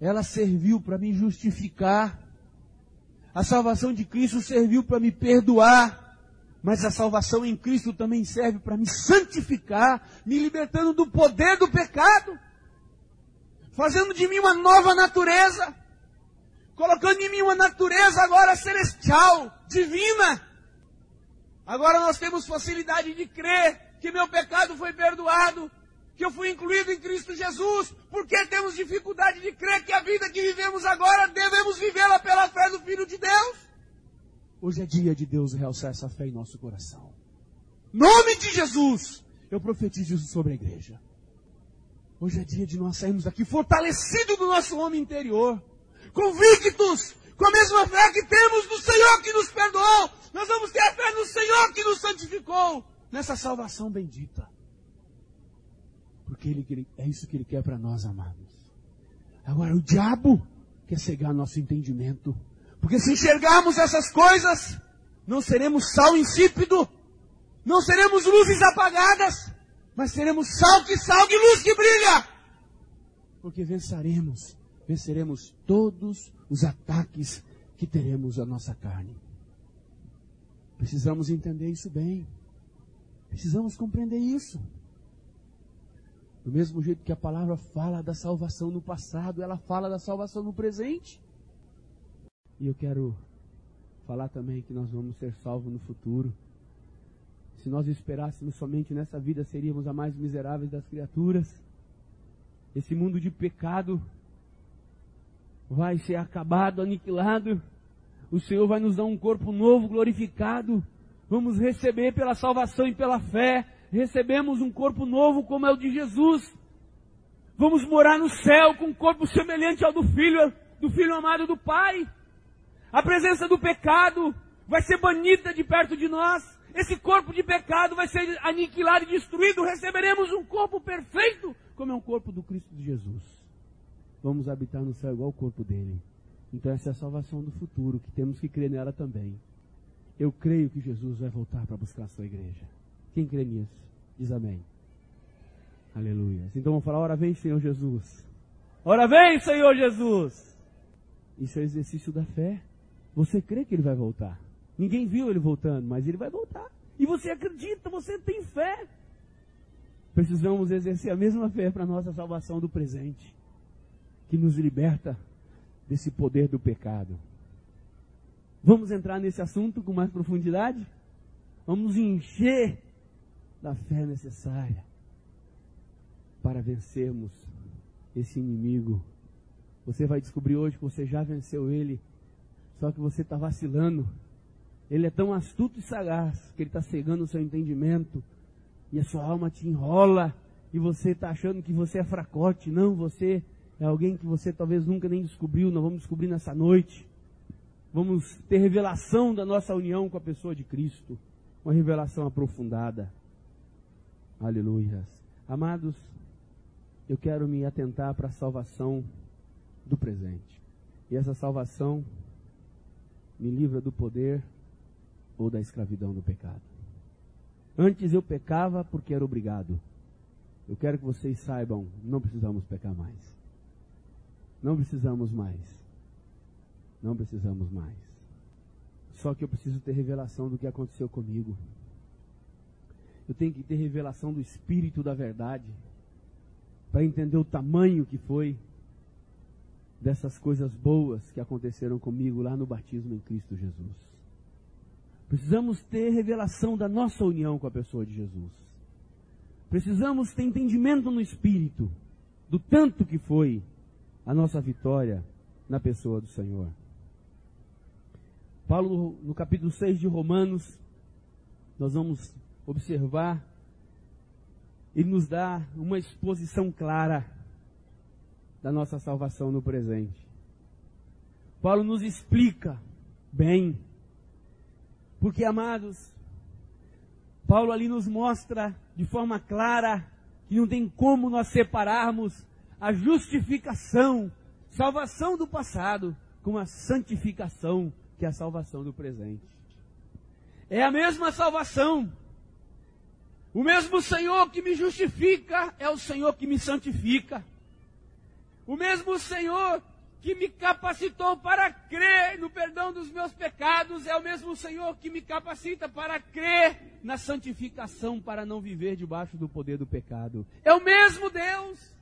ela serviu para me justificar. A salvação de Cristo serviu para me perdoar. Mas a salvação em Cristo também serve para me santificar, me libertando do poder do pecado, fazendo de mim uma nova natureza, colocando em mim uma natureza agora celestial, divina. Agora nós temos facilidade de crer que meu pecado foi perdoado, que eu fui incluído em Cristo Jesus, porque temos dificuldade de crer que a vida que vivemos agora devemos vivê-la pela fé do Filho de Deus. Hoje é dia de Deus realçar essa fé em nosso coração. Nome de Jesus, eu profetizo isso sobre a igreja. Hoje é dia de nós sairmos daqui fortalecidos do nosso homem interior, convictos, com a mesma fé que temos no Senhor que nos perdoou. Nós vamos ter fé no Senhor que nos santificou, nessa salvação bendita. Porque ele, é isso que ele quer para nós, amados. Agora, o diabo quer cegar nosso entendimento. Porque se enxergarmos essas coisas, não seremos sal insípido, não seremos luzes apagadas, mas seremos sal que salga e luz que brilha. Porque venceremos, venceremos todos os ataques que teremos à nossa carne. Precisamos entender isso bem. Precisamos compreender isso. Do mesmo jeito que a palavra fala da salvação no passado, ela fala da salvação no presente. E eu quero falar também que nós vamos ser salvos no futuro. Se nós esperássemos somente nessa vida, seríamos a mais miseráveis das criaturas. Esse mundo de pecado vai ser acabado, aniquilado. O Senhor vai nos dar um corpo novo, glorificado. Vamos receber pela salvação e pela fé recebemos um corpo novo como é o de Jesus. Vamos morar no céu com um corpo semelhante ao do filho, do filho amado do Pai. A presença do pecado vai ser banida de perto de nós. Esse corpo de pecado vai ser aniquilado e destruído. Receberemos um corpo perfeito, como é o corpo do Cristo de Jesus. Vamos habitar no céu igual o corpo dele. Então essa é a salvação do futuro, que temos que crer nela também. Eu creio que Jesus vai voltar para buscar a sua igreja. Quem crê nisso? Diz amém. Aleluia. Então vamos falar, ora vem, Senhor Jesus. Ora vem, Senhor Jesus. Isso é o exercício da fé. Você crê que ele vai voltar. Ninguém viu ele voltando, mas ele vai voltar. E você acredita, você tem fé. Precisamos exercer a mesma fé para a nossa salvação do presente, que nos liberta desse poder do pecado. Vamos entrar nesse assunto com mais profundidade? Vamos encher da fé necessária para vencermos esse inimigo. Você vai descobrir hoje que você já venceu ele, só que você está vacilando. Ele é tão astuto e sagaz que ele está cegando o seu entendimento e a sua alma te enrola e você está achando que você é fracote. Não, você é alguém que você talvez nunca nem descobriu. Nós vamos descobrir nessa noite. Vamos ter revelação da nossa união com a pessoa de Cristo, uma revelação aprofundada. Aleluia. Amados, eu quero me atentar para a salvação do presente. E essa salvação me livra do poder ou da escravidão do pecado. Antes eu pecava porque era obrigado. Eu quero que vocês saibam, não precisamos pecar mais. Não precisamos mais. Não precisamos mais. Só que eu preciso ter revelação do que aconteceu comigo. Eu tenho que ter revelação do Espírito da verdade para entender o tamanho que foi dessas coisas boas que aconteceram comigo lá no batismo em Cristo Jesus. Precisamos ter revelação da nossa união com a pessoa de Jesus. Precisamos ter entendimento no Espírito do tanto que foi a nossa vitória na pessoa do Senhor. Paulo, no capítulo 6 de Romanos, nós vamos observar, ele nos dá uma exposição clara da nossa salvação no presente. Paulo nos explica bem, porque amados, Paulo ali nos mostra de forma clara que não tem como nós separarmos a justificação, salvação do passado, com a santificação, que é a salvação do presente. É a mesma salvação, o mesmo Senhor que me justifica é o Senhor que me santifica. O mesmo Senhor que me capacitou para crer no perdão dos meus pecados, é o mesmo Senhor que me capacita para crer na santificação para não viver debaixo do poder do pecado. É o mesmo Deus.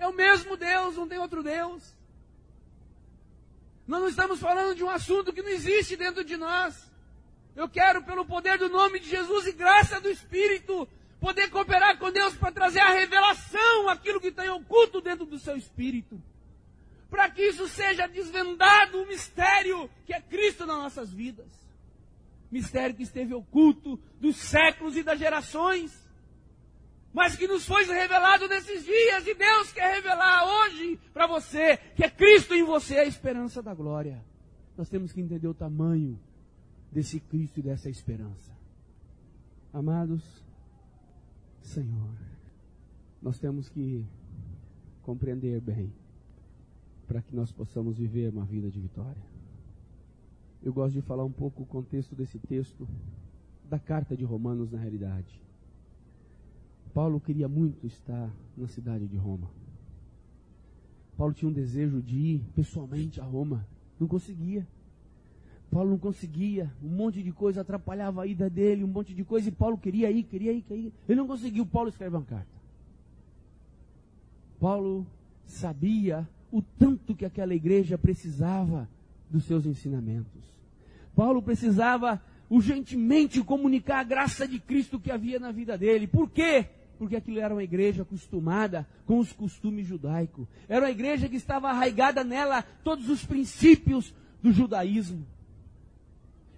É o mesmo Deus, não tem outro Deus. Nós não estamos falando de um assunto que não existe dentro de nós. Eu quero, pelo poder do nome de Jesus e graça do Espírito, poder cooperar com Deus para trazer a revelação, aquilo que está oculto dentro do seu espírito para que isso seja desvendado o mistério que é Cristo nas nossas vidas. Mistério que esteve oculto dos séculos e das gerações, mas que nos foi revelado nesses dias, e Deus quer revelar hoje para você que é Cristo em você a esperança da glória. Nós temos que entender o tamanho desse Cristo e dessa esperança. Amados, Senhor, nós temos que compreender bem para que nós possamos viver uma vida de vitória. Eu gosto de falar um pouco o contexto desse texto, da carta de Romanos na realidade. Paulo queria muito estar na cidade de Roma. Paulo tinha um desejo de ir pessoalmente a Roma, não conseguia. Paulo não conseguia, um monte de coisa atrapalhava a ida dele, um monte de coisa, e Paulo queria ir, queria ir, queria ir. Ele não conseguiu, Paulo escreve uma carta. Paulo sabia o tanto que aquela igreja precisava dos seus ensinamentos. Paulo precisava urgentemente comunicar a graça de Cristo que havia na vida dele. Por quê? Porque aquilo era uma igreja acostumada com os costumes judaicos. Era uma igreja que estava arraigada nela todos os princípios do judaísmo.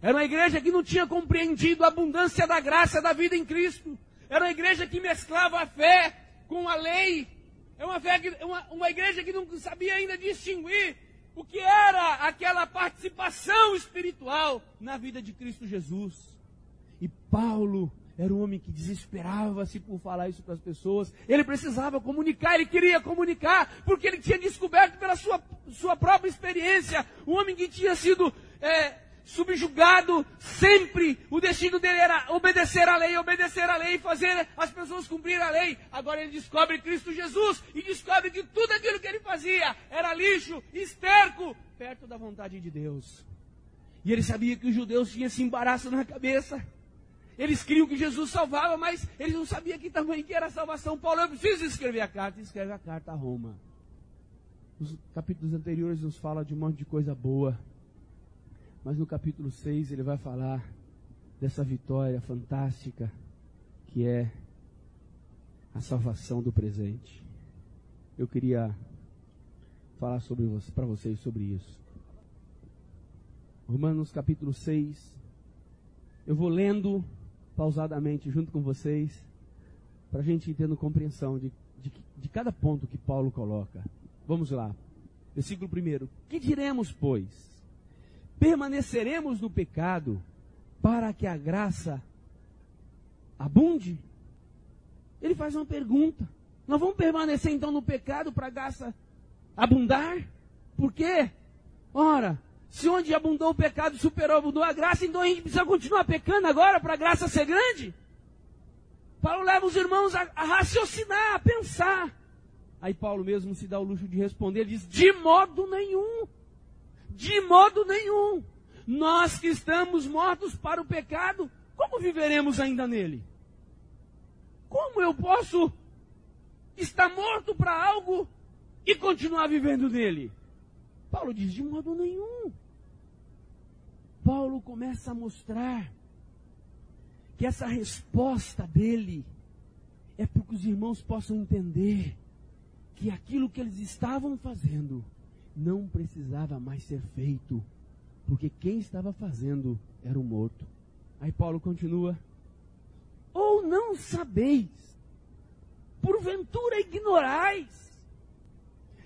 Era uma igreja que não tinha compreendido a abundância da graça da vida em Cristo. Era uma igreja que mesclava a fé com a lei, é uma, fé, uma, uma igreja que não sabia ainda distinguir o que era aquela participação espiritual na vida de Cristo Jesus. E Paulo era um homem que desesperava-se por falar isso para as pessoas. Ele precisava comunicar, ele queria comunicar, porque ele tinha descoberto pela sua, sua própria experiência, um homem que tinha sido é, subjugado sempre. O destino dele era obedecer à lei, obedecer à lei, fazer as pessoas cumprir a lei. Agora ele descobre Cristo Jesus e descobre que tudo aquilo que ele fazia era lixo, esterco, perto da vontade de Deus. E ele sabia que os judeus tinham esse embaraço na cabeça. Eles criam que Jesus salvava, mas eles não sabiam que tamanho que era a salvação. Paulo, eu preciso escrever a carta, escreve a carta a Roma. Os capítulos anteriores nos fala de um monte de coisa boa mas no capítulo 6 ele vai falar dessa vitória fantástica que é a salvação do presente. Eu queria falar sobre para vocês sobre isso. Romanos capítulo 6. Eu vou lendo pausadamente junto com vocês, para a gente ir tendo compreensão de, de, de cada ponto que Paulo coloca. Vamos lá. Versículo 1. Que diremos, pois? permaneceremos no pecado para que a graça abunde? Ele faz uma pergunta. Nós vamos permanecer então no pecado para a graça abundar? Por quê? Ora, se onde abundou o pecado superou, abundou a graça, então a gente precisa continuar pecando agora para a graça ser grande? Paulo leva os irmãos a, a raciocinar, a pensar. Aí Paulo mesmo se dá o luxo de responder, ele diz, de modo nenhum. De modo nenhum. Nós que estamos mortos para o pecado, como viveremos ainda nele? Como eu posso estar morto para algo e continuar vivendo nele? Paulo diz: de modo nenhum. Paulo começa a mostrar que essa resposta dele é para que os irmãos possam entender que aquilo que eles estavam fazendo não precisava mais ser feito, porque quem estava fazendo era o morto. Aí Paulo continua: Ou não sabeis, porventura ignorais,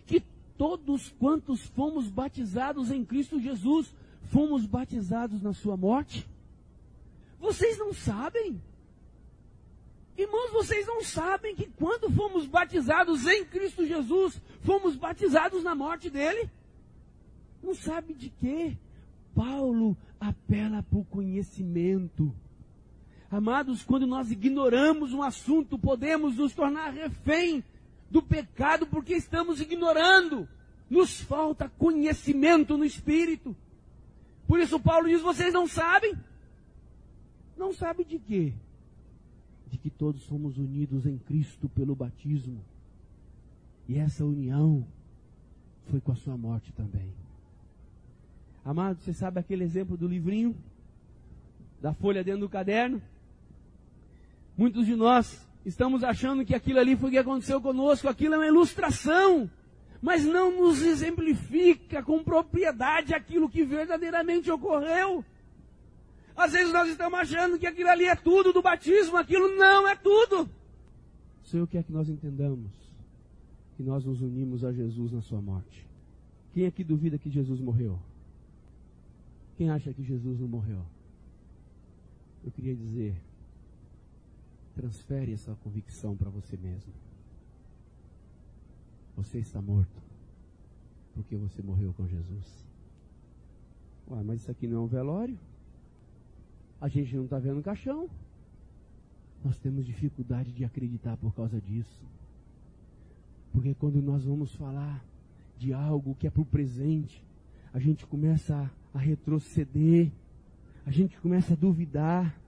que todos quantos fomos batizados em Cristo Jesus, fomos batizados na sua morte? Vocês não sabem? Irmãos, vocês não sabem que quando fomos batizados em Cristo Jesus, fomos batizados na morte dele? Não sabe de quê? Paulo apela para o conhecimento. Amados, quando nós ignoramos um assunto, podemos nos tornar refém do pecado porque estamos ignorando. Nos falta conhecimento no Espírito. Por isso Paulo diz: vocês não sabem. Não sabe de quê? De que todos somos unidos em Cristo pelo batismo. E essa união foi com a sua morte também. Amado, você sabe aquele exemplo do livrinho? Da folha dentro do caderno? Muitos de nós estamos achando que aquilo ali foi o que aconteceu conosco, aquilo é uma ilustração, mas não nos exemplifica com propriedade aquilo que verdadeiramente ocorreu. Às vezes nós estamos achando que aquilo ali é tudo do batismo, aquilo não é tudo. Senhor quer que nós entendamos que nós nos unimos a Jesus na sua morte. Quem aqui duvida que Jesus morreu? Quem acha que Jesus não morreu? Eu queria dizer, transfere essa convicção para você mesmo. Você está morto porque você morreu com Jesus. Ué, mas isso aqui não é um velório? A gente não está vendo caixão. Nós temos dificuldade de acreditar por causa disso. Porque quando nós vamos falar de algo que é para o presente, a gente começa a, a retroceder, a gente começa a duvidar.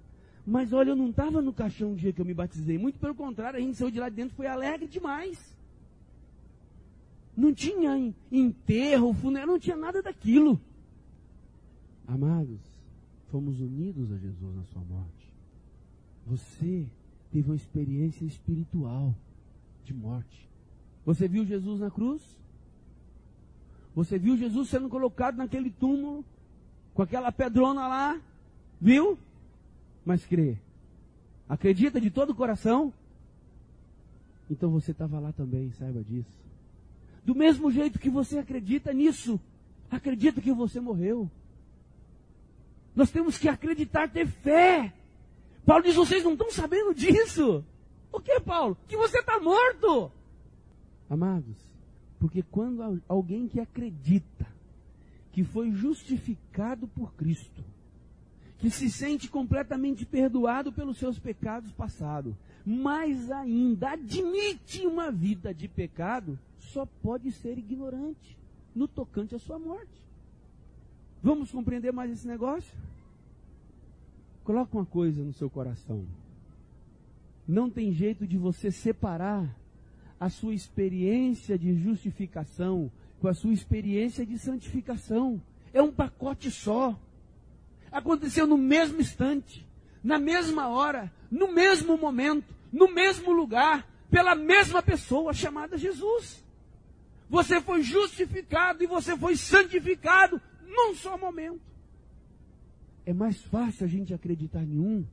Mas olha, eu não estava no caixão o dia que eu me batizei. Muito pelo contrário, a gente saiu de lá de dentro, foi alegre demais. Não tinha enterro, funeral, não tinha nada daquilo. Amados, fomos unidos a Jesus na sua morte. Você teve uma experiência espiritual de morte. Você viu Jesus na cruz? Você viu Jesus sendo colocado naquele túmulo, com aquela pedrona lá? Viu? Mas crê. Acredita de todo o coração? Então você estava lá também, saiba disso. Do mesmo jeito que você acredita nisso, acredita que você morreu. Nós temos que acreditar, ter fé. Paulo diz: vocês não estão sabendo disso. O que, Paulo? Que você está morto. Amados, porque quando alguém que acredita que foi justificado por Cristo, que se sente completamente perdoado pelos seus pecados passados, mas ainda admite uma vida de pecado, só pode ser ignorante no tocante à sua morte. Vamos compreender mais esse negócio? Coloca uma coisa no seu coração. Não tem jeito de você separar a sua experiência de justificação com a sua experiência de santificação. É um pacote só. Aconteceu no mesmo instante, na mesma hora, no mesmo momento, no mesmo lugar, pela mesma pessoa chamada Jesus. Você foi justificado e você foi santificado num só momento. É mais fácil a gente acreditar em um,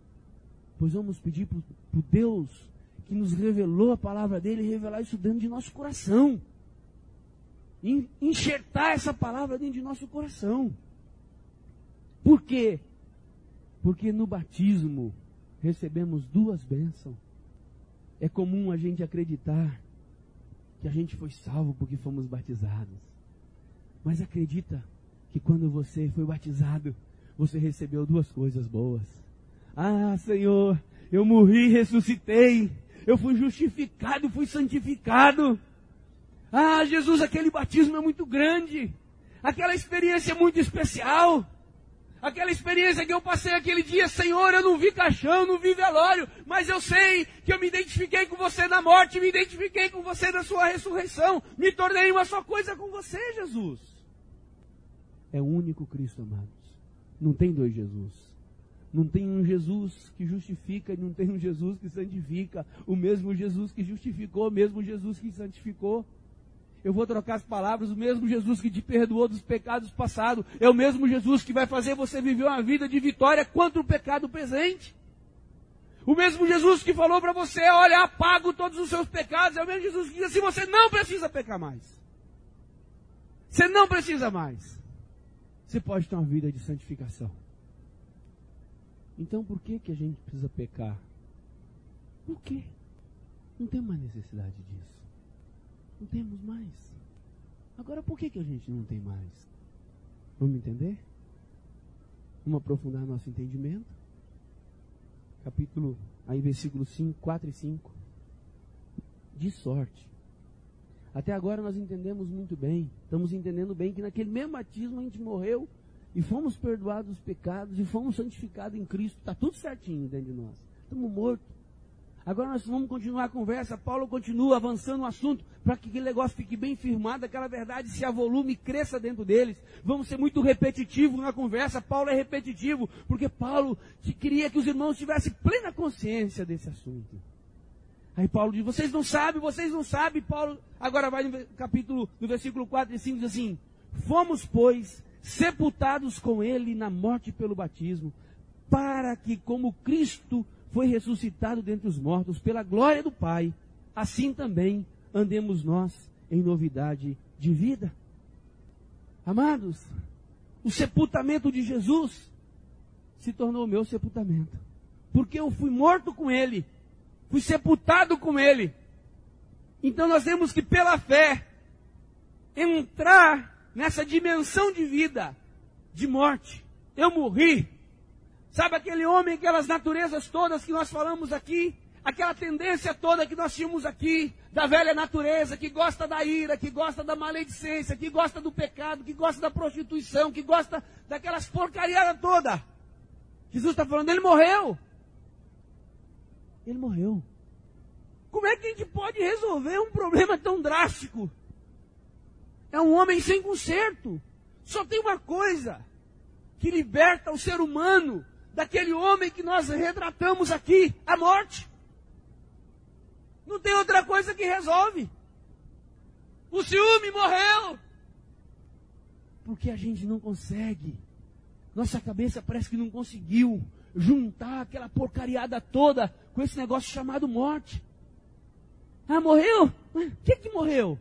pois vamos pedir para o Deus que nos revelou a palavra dele revelar isso dentro de nosso coração. Enxertar essa palavra dentro de nosso coração. Por quê? Porque no batismo recebemos duas bênçãos. É comum a gente acreditar que a gente foi salvo porque fomos batizados. Mas acredita que quando você foi batizado, você recebeu duas coisas boas. Ah, Senhor, eu morri ressuscitei. Eu fui justificado, fui santificado. Ah, Jesus, aquele batismo é muito grande. Aquela experiência é muito especial. Aquela experiência que eu passei aquele dia, Senhor, eu não vi caixão, não vi velório, mas eu sei que eu me identifiquei com você na morte, me identifiquei com você na sua ressurreição, me tornei uma só coisa com você, Jesus. É o único Cristo, amados. Não tem dois Jesus. Não tem um Jesus que justifica e não tem um Jesus que santifica. O mesmo Jesus que justificou, o mesmo Jesus que santificou. Eu vou trocar as palavras, o mesmo Jesus que te perdoou dos pecados passados, é o mesmo Jesus que vai fazer você viver uma vida de vitória contra o pecado presente. O mesmo Jesus que falou para você, olha, apago todos os seus pecados, é o mesmo Jesus que diz assim, você não precisa pecar mais. Você não precisa mais. Você pode ter uma vida de santificação. Então por que que a gente precisa pecar? Por quê? Não tem mais necessidade disso. Não temos mais. Agora, por que, que a gente não tem mais? Vamos entender? Vamos aprofundar nosso entendimento? Capítulo, aí versículo 5, 4 e 5. De sorte, Até agora nós entendemos muito bem, estamos entendendo bem que naquele mesmo batismo a gente morreu e fomos perdoados os pecados e fomos santificados em Cristo. Está tudo certinho dentro de nós. Estamos mortos. Agora nós vamos continuar a conversa. Paulo continua avançando o assunto para que aquele negócio fique bem firmado, aquela verdade se avolume e cresça dentro deles. Vamos ser muito repetitivos na conversa. Paulo é repetitivo, porque Paulo queria que os irmãos tivessem plena consciência desse assunto. Aí Paulo diz: Vocês não sabem, vocês não sabem. Paulo agora vai no capítulo, no versículo 4 e 5, diz assim: Fomos, pois, sepultados com ele na morte pelo batismo, para que, como Cristo foi ressuscitado dentre os mortos pela glória do Pai, assim também andemos nós em novidade de vida. Amados, o sepultamento de Jesus se tornou o meu sepultamento. Porque eu fui morto com ele, fui sepultado com ele. Então nós temos que, pela fé, entrar nessa dimensão de vida, de morte. Eu morri, Sabe aquele homem, aquelas naturezas todas que nós falamos aqui? Aquela tendência toda que nós tínhamos aqui, da velha natureza, que gosta da ira, que gosta da maledicência, que gosta do pecado, que gosta da prostituição, que gosta daquelas porcariadas toda. Jesus está falando, ele morreu. Ele morreu. Como é que a gente pode resolver um problema tão drástico? É um homem sem conserto. Só tem uma coisa que liberta o ser humano daquele homem que nós retratamos aqui, a morte. Não tem outra coisa que resolve. O ciúme morreu. Porque a gente não consegue. Nossa cabeça parece que não conseguiu juntar aquela porcariada toda com esse negócio chamado morte. Ah, morreu? O que que morreu?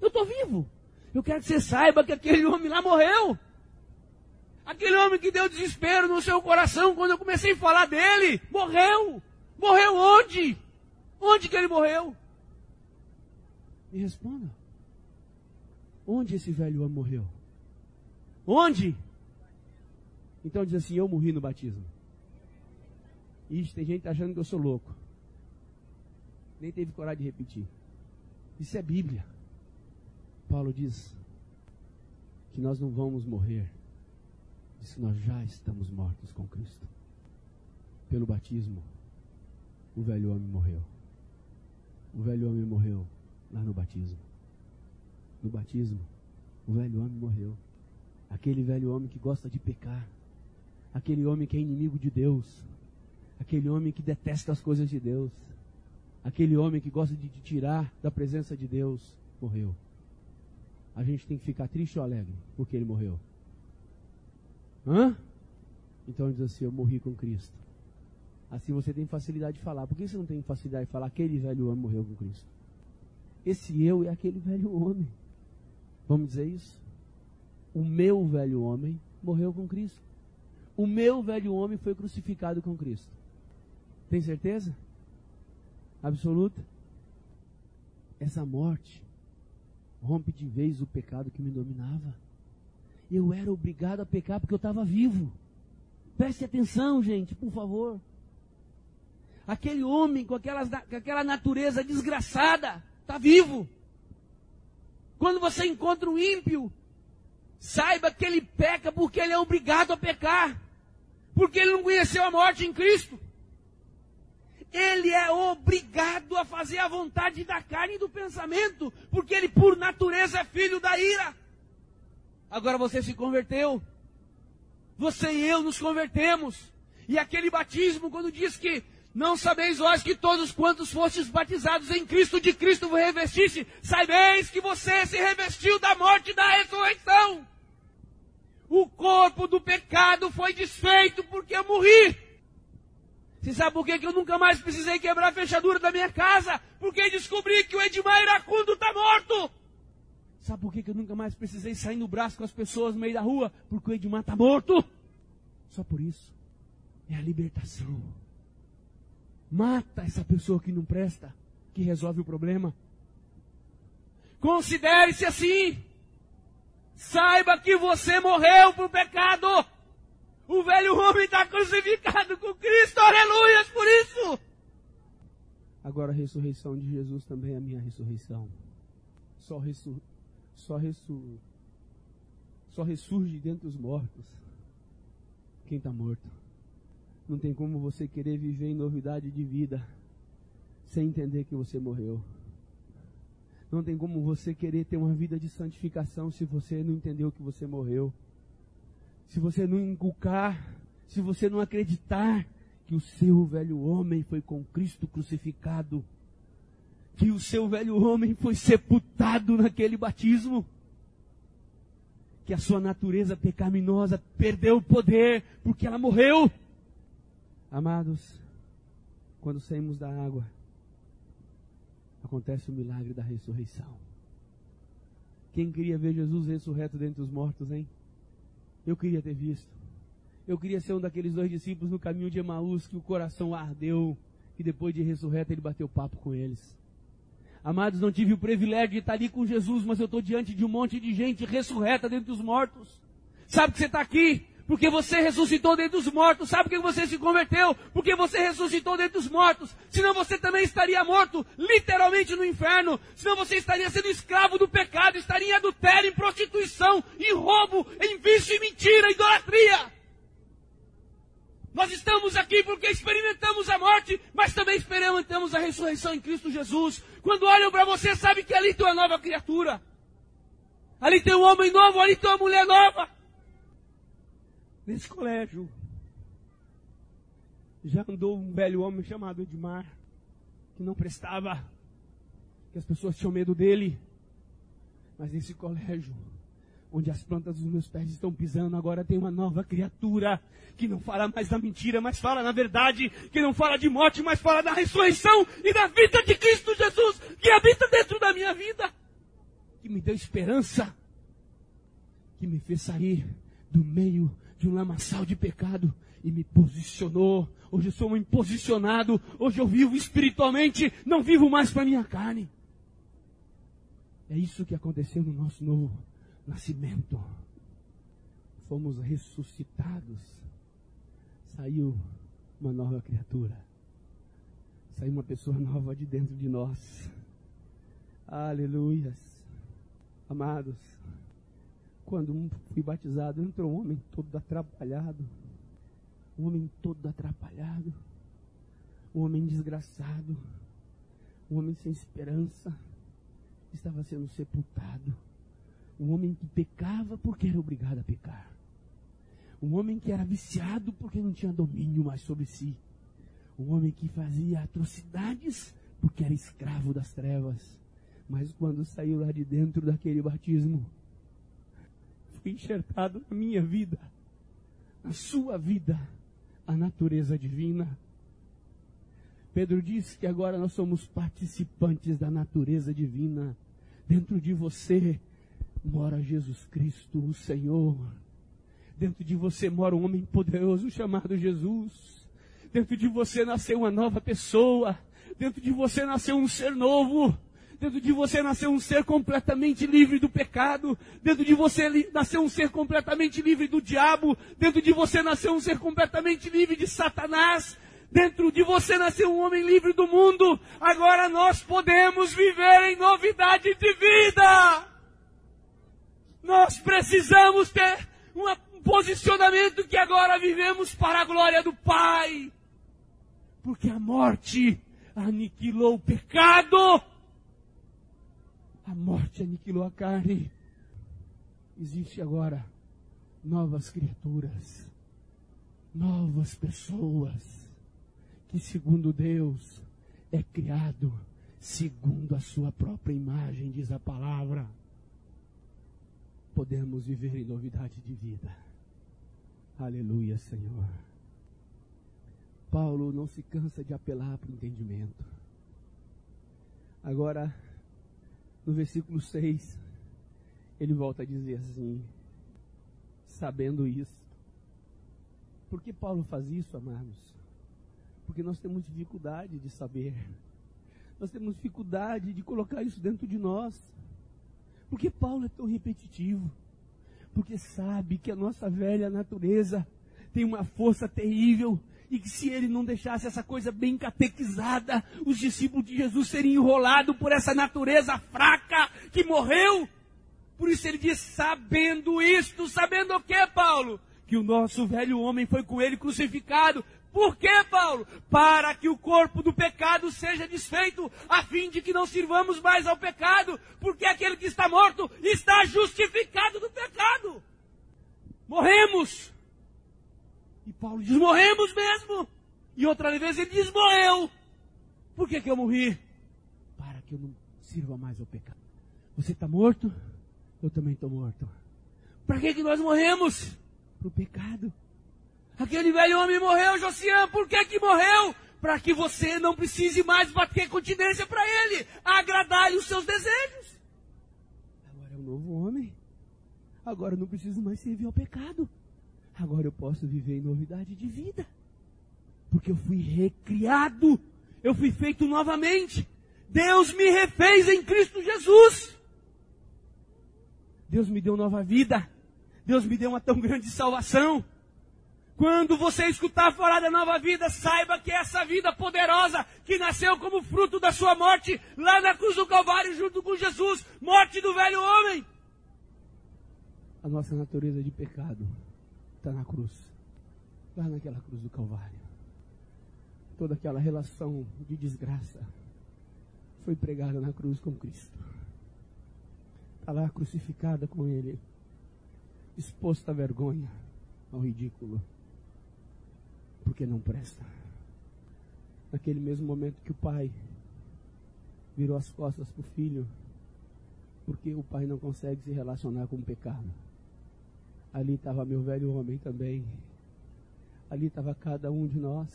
Eu estou vivo. Eu quero que você saiba que aquele homem lá morreu. Aquele homem que deu desespero no seu coração quando eu comecei a falar dele, morreu. Morreu onde? Onde que ele morreu? Me responda. Onde esse velho homem morreu? Onde? Então diz assim: Eu morri no batismo. Ixi, tem gente achando que eu sou louco. Nem teve coragem de repetir. Isso é Bíblia. Paulo diz que nós não vamos morrer Disse: Nós já estamos mortos com Cristo. Pelo batismo, o velho homem morreu. O velho homem morreu lá no batismo. No batismo, o velho homem morreu. Aquele velho homem que gosta de pecar. Aquele homem que é inimigo de Deus. Aquele homem que detesta as coisas de Deus. Aquele homem que gosta de te tirar da presença de Deus. Morreu. A gente tem que ficar triste ou alegre porque ele morreu. Hã? Então diz assim: Eu morri com Cristo. Assim você tem facilidade de falar. Por que você não tem facilidade de falar? Aquele velho homem morreu com Cristo. Esse eu é aquele velho homem. Vamos dizer isso? O meu velho homem morreu com Cristo. O meu velho homem foi crucificado com Cristo. Tem certeza? Absoluta? Essa morte rompe de vez o pecado que me dominava eu era obrigado a pecar porque eu estava vivo. Preste atenção, gente, por favor. Aquele homem com, com aquela natureza desgraçada está vivo. Quando você encontra um ímpio, saiba que ele peca porque ele é obrigado a pecar. Porque ele não conheceu a morte em Cristo. Ele é obrigado a fazer a vontade da carne e do pensamento, porque ele, por natureza, é filho da ira. Agora você se converteu. Você e eu nos convertemos. E aquele batismo, quando diz que não sabeis vós que todos quantos fostes batizados em Cristo, de Cristo vos revestiste, sabeis que você se revestiu da morte e da ressurreição. O corpo do pecado foi desfeito porque eu morri. Você sabe por que eu nunca mais precisei quebrar a fechadura da minha casa? Porque descobri que o Edmar Iracundo está morto. Sabe por que eu nunca mais precisei sair no braço com as pessoas no meio da rua? Porque o Edmar está morto. Só por isso. É a libertação. Mata essa pessoa que não presta, que resolve o problema. Considere-se assim. Saiba que você morreu para o pecado. O velho homem está crucificado com Cristo. Aleluias por isso. Agora a ressurreição de Jesus também é a minha ressurreição. só, ressu, só, só ressurge dentre os mortos quem está morto. Não tem como você querer viver em novidade de vida sem entender que você morreu. Não tem como você querer ter uma vida de santificação se você não entendeu que você morreu. Se você não inculcar, se você não acreditar que o seu velho homem foi com Cristo crucificado, que o seu velho homem foi sepultado naquele batismo, que a sua natureza pecaminosa perdeu o poder porque ela morreu. Amados, quando saímos da água, acontece o milagre da ressurreição. Quem queria ver Jesus ressurreto dentre os mortos, hein? Eu queria ter visto. Eu queria ser um daqueles dois discípulos no caminho de Emaús que o coração ardeu, e depois de ressurreto ele bateu papo com eles. Amados, não tive o privilégio de estar ali com Jesus, mas eu estou diante de um monte de gente ressurreta dentre os mortos. Sabe que você está aqui? Porque você ressuscitou dentre os mortos. Sabe por que você se converteu? Porque você ressuscitou dentre os mortos. Senão você também estaria morto, literalmente no inferno. Senão você estaria sendo escravo do pecado, estaria em adultério, em prostituição, em roubo, em vício, em mentira, em idolatria. Nós estamos aqui porque experimentamos a morte, mas também experimentamos a ressurreição em Cristo Jesus. Quando olham para você, sabe que ali tem uma nova criatura. Ali tem um homem novo, ali tem uma mulher nova nesse colégio. Já andou um velho homem chamado Edmar, que não prestava, que as pessoas tinham medo dele. Mas nesse colégio, onde as plantas dos meus pés estão pisando, agora tem uma nova criatura, que não fala mais da mentira, mas fala na verdade, que não fala de morte, mas fala da ressurreição e da vida de Cristo Jesus, que habita dentro da minha vida, que me deu esperança, que me fez sair do meio de um lamaçal de pecado e me posicionou. Hoje eu sou um imposicionado. Hoje eu vivo espiritualmente, não vivo mais para minha carne. É isso que aconteceu no nosso novo nascimento. Fomos ressuscitados. Saiu uma nova criatura. Saiu uma pessoa nova de dentro de nós. Aleluias. Amados, quando fui batizado, entrou um homem todo atrapalhado. Um homem todo atrapalhado. Um homem desgraçado. Um homem sem esperança. Estava sendo sepultado. Um homem que pecava porque era obrigado a pecar. Um homem que era viciado porque não tinha domínio mais sobre si. Um homem que fazia atrocidades porque era escravo das trevas. Mas quando saiu lá de dentro daquele batismo, foi enxertado na minha vida, na sua vida, a natureza divina. Pedro diz que agora nós somos participantes da natureza divina. Dentro de você mora Jesus Cristo, o Senhor. Dentro de você mora um homem poderoso chamado Jesus. Dentro de você nasceu uma nova pessoa. Dentro de você nasceu um ser novo. Dentro de você nasceu um ser completamente livre do pecado. Dentro de você nasceu um ser completamente livre do diabo. Dentro de você nasceu um ser completamente livre de Satanás. Dentro de você nasceu um homem livre do mundo. Agora nós podemos viver em novidade de vida. Nós precisamos ter um posicionamento que agora vivemos para a glória do Pai. Porque a morte aniquilou o pecado. A morte aniquilou a carne. Existe agora novas criaturas, novas pessoas, que segundo Deus é criado segundo a sua própria imagem, diz a palavra. Podemos viver em novidade de vida. Aleluia, Senhor. Paulo não se cansa de apelar para o entendimento. Agora, no versículo 6, ele volta a dizer assim: sabendo isso. Por que Paulo faz isso, amados? Porque nós temos dificuldade de saber. Nós temos dificuldade de colocar isso dentro de nós. Por que Paulo é tão repetitivo? Porque sabe que a nossa velha natureza tem uma força terrível e que se ele não deixasse essa coisa bem catequizada, os discípulos de Jesus seriam enrolados por essa natureza fraca que morreu. Por isso ele diz, sabendo isto, sabendo o que, Paulo? Que o nosso velho homem foi com ele crucificado. Por que, Paulo? Para que o corpo do pecado seja desfeito, a fim de que não sirvamos mais ao pecado, porque aquele que está morto está justificado do pecado. Morremos. E Paulo diz: morremos mesmo. E outra vez ele diz: morreu. Por que, que eu morri? Para que eu não sirva mais ao pecado. Você está morto? Eu também estou morto. Para que, que nós morremos? Para o pecado. Aquele velho homem morreu, Josian. Por que, que morreu? Para que você não precise mais bater continência para ele, agradar os seus desejos. Agora é um novo homem. Agora eu não preciso mais servir ao pecado. Agora eu posso viver em novidade de vida. Porque eu fui recriado. Eu fui feito novamente. Deus me refez em Cristo Jesus. Deus me deu nova vida. Deus me deu uma tão grande salvação. Quando você escutar falar da nova vida, saiba que essa vida poderosa que nasceu como fruto da sua morte lá na cruz do Calvário junto com Jesus, morte do velho homem. A nossa natureza de pecado está na cruz. Lá naquela cruz do Calvário. Toda aquela relação de desgraça foi pregada na cruz com Cristo. Está lá crucificada com Ele, exposta à vergonha, ao ridículo, porque não presta. Naquele mesmo momento que o pai virou as costas para o filho, porque o pai não consegue se relacionar com o pecado. Ali estava meu velho homem também. Ali estava cada um de nós.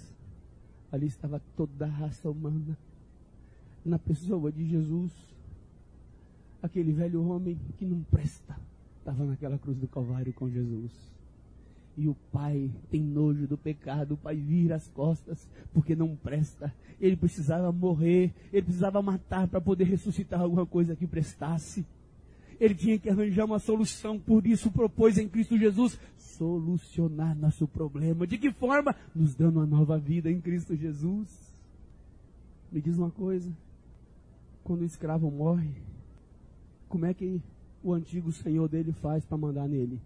Ali estava toda a raça humana. Na pessoa de Jesus. Aquele velho homem que não presta. Estava naquela cruz do Calvário com Jesus. E o pai tem nojo do pecado, o pai vira as costas porque não presta. Ele precisava morrer, ele precisava matar para poder ressuscitar alguma coisa que prestasse. Ele tinha que arranjar uma solução, por isso propôs em Cristo Jesus solucionar nosso problema. De que forma? Nos dando uma nova vida em Cristo Jesus. Me diz uma coisa: quando o escravo morre, como é que o antigo senhor dele faz para mandar nele?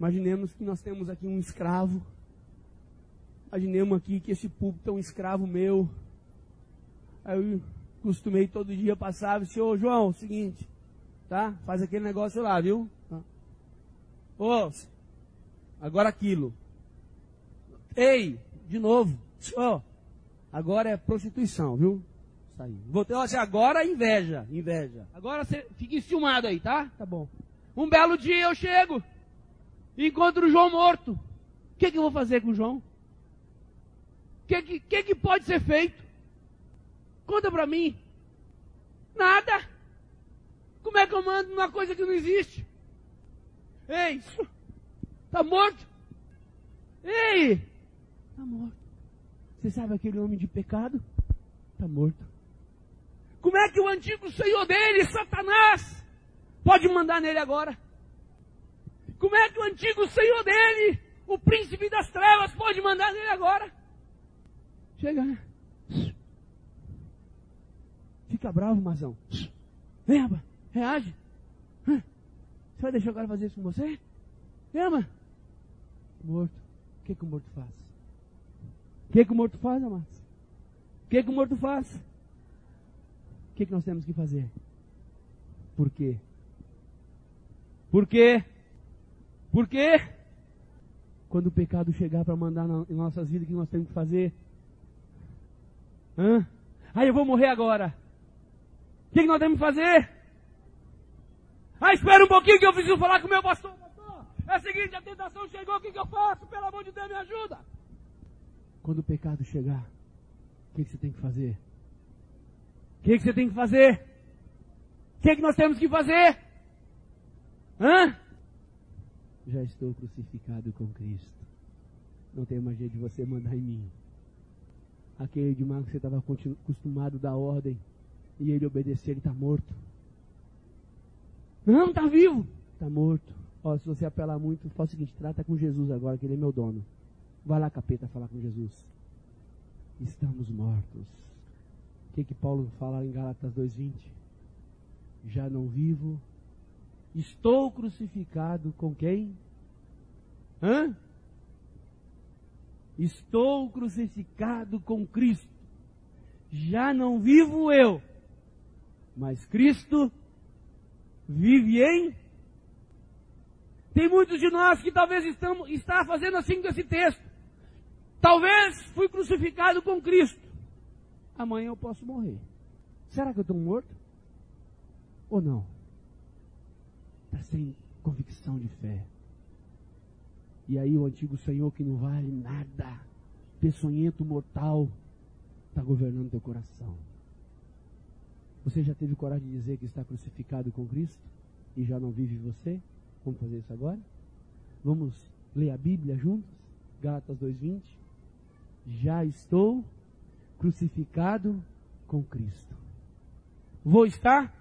Imaginemos que nós temos aqui um escravo. Imaginemos aqui que esse púlpito é um escravo meu. Aí eu costumei todo dia passar, senhor João, é o seguinte, tá? Faz aquele negócio lá, viu? Tá. Ô, agora aquilo. Ei, de novo. Ó, agora é prostituição, viu? Aí. Voltei, ó, agora é inveja, inveja. Agora você fica enciumado aí, tá? Tá bom. Um belo dia eu chego, encontro o João morto. O que, que eu vou fazer com o João? O que, que, que, que pode ser feito? Conta pra mim. Nada. Como é que eu mando numa coisa que não existe? Ei, está morto? Ei, está morto. Você sabe aquele homem de pecado? Está morto. Como é que o antigo senhor dele, Satanás, pode mandar nele agora? Como é que o antigo senhor dele, o príncipe das trevas, pode mandar nele agora? Chega, né? Fica bravo, Mazão. Vem. Reage. Você vai deixar o cara fazer isso com você? Ama? Morto. O que, que o morto faz? O que, que o morto faz, amados? O que, que o morto faz? O que, que nós temos que fazer? Por quê? Por quê? Por quê? Quando o pecado chegar para mandar na, em nossas vidas, o que nós temos que fazer? Hã? Ah, eu vou morrer agora. O que, que nós temos que fazer? Ah, espera um pouquinho que eu preciso falar com o meu pastor. Pastor, é o seguinte, a tentação chegou, o que, que eu faço? Pelo amor de Deus, me ajuda. Quando o pecado chegar, o que, que você tem que fazer? O que, que você tem que fazer? O que, que nós temos que fazer? Hã? Já estou crucificado com Cristo. Não tem mais jeito de você mandar em mim. Aquele de mal que você estava acostumado da ordem e ele obedecer, ele está morto. Não, está vivo. Está morto. Ó, se você apelar muito, faz o seguinte, trata com Jesus agora, que ele é meu dono. Vai lá, capeta, falar com Jesus. Estamos mortos. O que que Paulo fala em Gálatas 2:20? Já não vivo, estou crucificado com quem? Hã? Estou crucificado com Cristo. Já não vivo eu, mas Cristo vive em. Tem muitos de nós que talvez estamos, está fazendo assim com esse texto. Talvez fui crucificado com Cristo. Amanhã eu posso morrer. Será que eu estou morto? Ou não? Está sem convicção de fé. E aí o antigo Senhor que não vale nada, peçonhento mortal, está governando teu coração. Você já teve coragem de dizer que está crucificado com Cristo e já não vive você? Vamos fazer isso agora? Vamos ler a Bíblia juntos? Gálatas 2:20. Já estou crucificado com Cristo. Vou estar?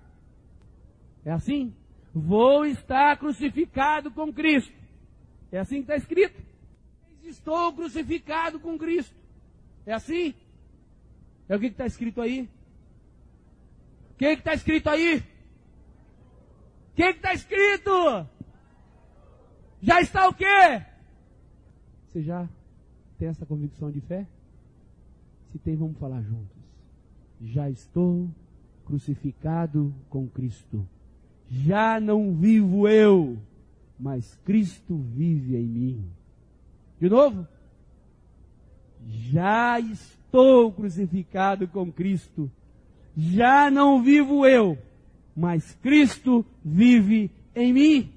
É assim? Vou estar crucificado com Cristo. É assim que está escrito. Estou crucificado com Cristo. É assim? É o que está escrito aí? O que está escrito aí? O que está escrito? Já está o quê? Você já tem essa convicção de fé? Se tem, vamos falar juntos. Já estou crucificado com Cristo. Já não vivo eu, mas Cristo vive em mim. De novo? Já estou crucificado com Cristo. Já não vivo eu, mas Cristo vive em mim.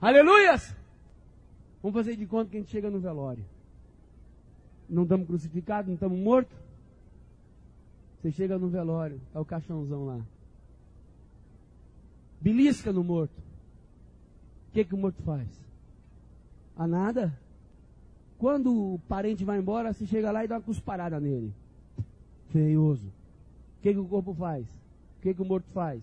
Aleluias! Vamos fazer de conta que a gente chega no velório. Não estamos crucificados, não estamos mortos. Você chega no velório, está o caixãozão lá. Belisca no morto. O que, que o morto faz? A nada. Quando o parente vai embora, você chega lá e dá uma cusparada nele. Feioso. O que, que o corpo faz? O que, que o morto faz?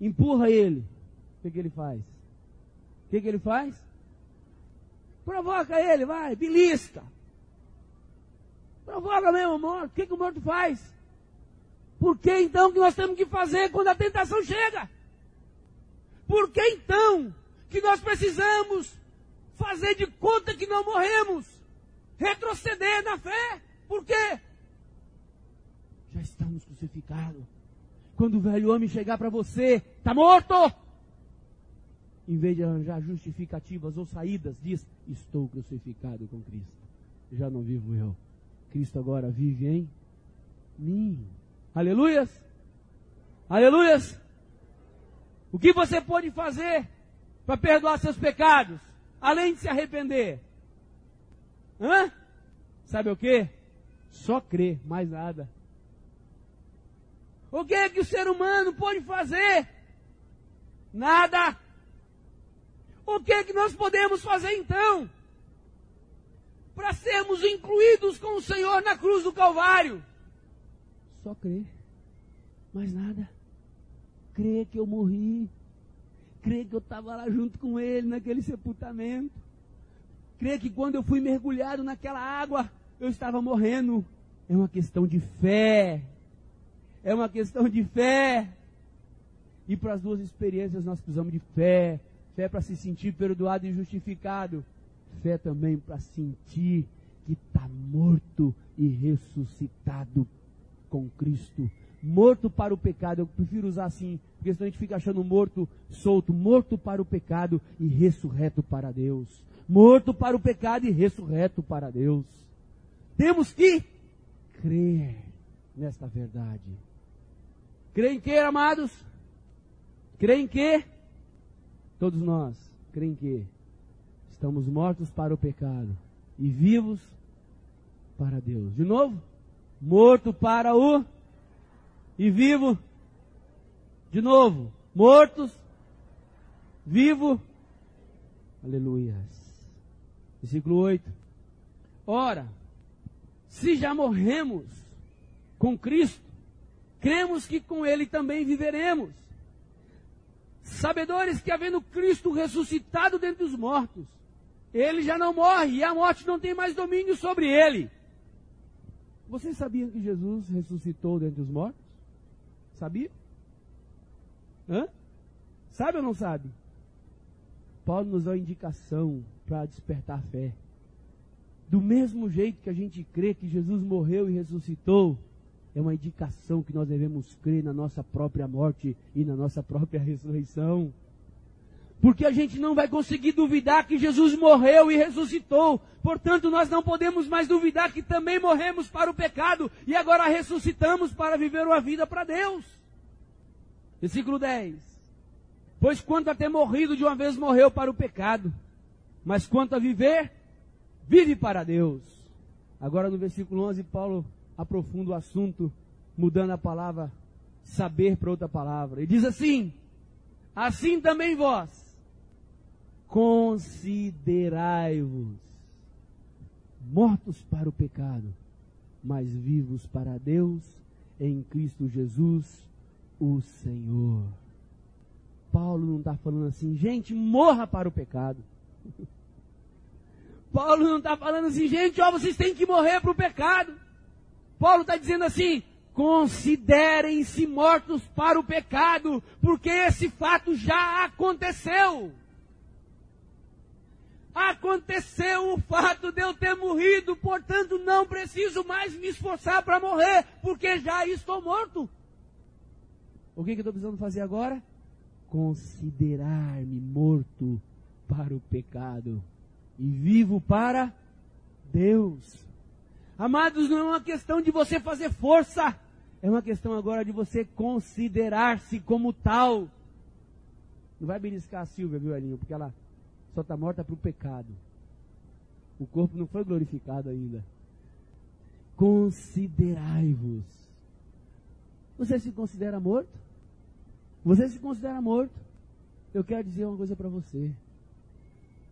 Empurra ele. O que, que ele faz? O que, que ele faz? Provoca ele, vai, belisca. Provoca mesmo o morto. O que, que o morto faz? Por que então que nós temos que fazer quando a tentação chega? Por que então que nós precisamos fazer de conta que não morremos? Retroceder na fé? Por quê? Já estamos crucificados. Quando o velho homem chegar para você, está morto! Em vez de arranjar justificativas ou saídas, diz: Estou crucificado com Cristo. Já não vivo eu. Cristo agora vive em mim. Aleluias! Aleluias! O que você pode fazer para perdoar seus pecados? Além de se arrepender. Hã? Sabe o que? Só crer, mais nada. O que é que o ser humano pode fazer? Nada. O que é que nós podemos fazer então? Para sermos incluídos com o Senhor na cruz do Calvário? Só crer. Mais nada crer que eu morri, crer que eu estava lá junto com ele naquele sepultamento, crer que quando eu fui mergulhado naquela água, eu estava morrendo. É uma questão de fé. É uma questão de fé. E para as duas experiências nós precisamos de fé. Fé para se sentir perdoado e justificado. Fé também para sentir que está morto e ressuscitado com Cristo morto para o pecado. Eu prefiro usar assim, porque senão a gente fica achando morto solto, morto para o pecado e ressurreto para Deus. Morto para o pecado e ressurreto para Deus. Temos que crer nesta verdade. Crer em que, amados? Crer em que? Todos nós, creem que estamos mortos para o pecado e vivos para Deus. De novo, morto para o e vivo. De novo, mortos, vivo. Aleluias. Versículo 8. Ora, se já morremos com Cristo, cremos que com Ele também viveremos. Sabedores que, havendo Cristo ressuscitado dentre os mortos, ele já não morre e a morte não tem mais domínio sobre ele. Vocês sabiam que Jesus ressuscitou dentre os mortos? Sabia? Hã? Sabe ou não sabe? Paulo nos dá uma indicação para despertar a fé. Do mesmo jeito que a gente crê que Jesus morreu e ressuscitou, é uma indicação que nós devemos crer na nossa própria morte e na nossa própria ressurreição. Porque a gente não vai conseguir duvidar que Jesus morreu e ressuscitou. Portanto, nós não podemos mais duvidar que também morremos para o pecado e agora ressuscitamos para viver uma vida para Deus. Versículo 10. Pois quanto a ter morrido de uma vez morreu para o pecado, mas quanto a viver, vive para Deus. Agora no versículo 11, Paulo aprofunda o assunto, mudando a palavra saber para outra palavra. E diz assim: Assim também vós considerai-vos mortos para o pecado, mas vivos para Deus em Cristo Jesus, o Senhor. Paulo não está falando assim, gente, morra para o pecado. Paulo não está falando assim, gente, ó, vocês têm que morrer para o pecado. Paulo está dizendo assim, considerem-se mortos para o pecado, porque esse fato já aconteceu. Aconteceu o fato de eu ter morrido, portanto não preciso mais me esforçar para morrer, porque já estou morto. O que, que eu estou precisando fazer agora? Considerar-me morto para o pecado e vivo para Deus. Amados, não é uma questão de você fazer força, é uma questão agora de você considerar-se como tal. Não vai beliscar a Silvia, viu, Elinho? Porque ela só está morta para o pecado. O corpo não foi glorificado ainda. Considerai-vos. Você se considera morto? Você se considera morto? Eu quero dizer uma coisa para você.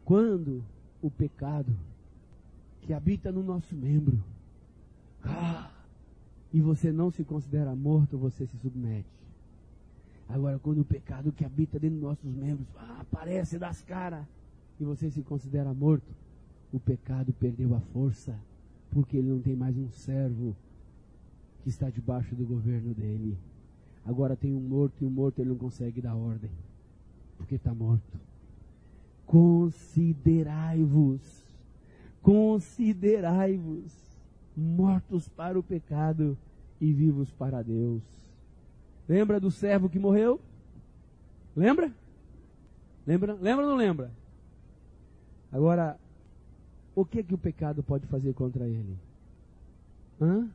Quando o pecado que habita no nosso membro, ah, e você não se considera morto, você se submete. Agora, quando o pecado que habita dentro dos nossos membros ah, aparece das caras, e você se considera morto, o pecado perdeu a força, porque ele não tem mais um servo que está debaixo do governo dele. Agora tem um morto e o morto ele não consegue dar ordem, porque está morto. Considerai-vos, considerai-vos mortos para o pecado e vivos para Deus. Lembra do servo que morreu? Lembra? Lembra? Lembra ou não lembra? Agora, o que que o pecado pode fazer contra ele? Hã?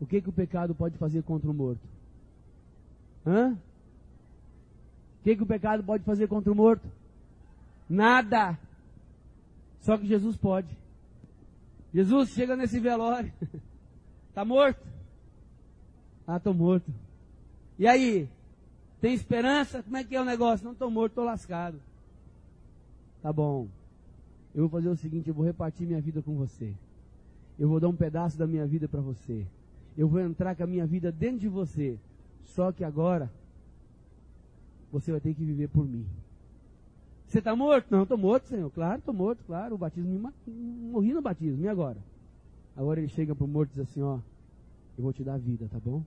O que que o pecado pode fazer contra o morto? Hã? O que que o pecado pode fazer contra o morto? Nada. Só que Jesus pode. Jesus chega nesse velório. Está morto? Ah, estou morto. E aí? Tem esperança? Como é que é o negócio? Não estou morto, estou lascado. Tá bom eu vou fazer o seguinte: eu vou repartir minha vida com você. Eu vou dar um pedaço da minha vida para você. Eu vou entrar com a minha vida dentro de você. Só que agora, você vai ter que viver por mim. Você está morto? Não, estou morto, Senhor. Claro, estou morto, claro. O batismo, morri no batismo. E agora? Agora ele chega para o morto e diz assim: Ó, eu vou te dar vida, tá bom?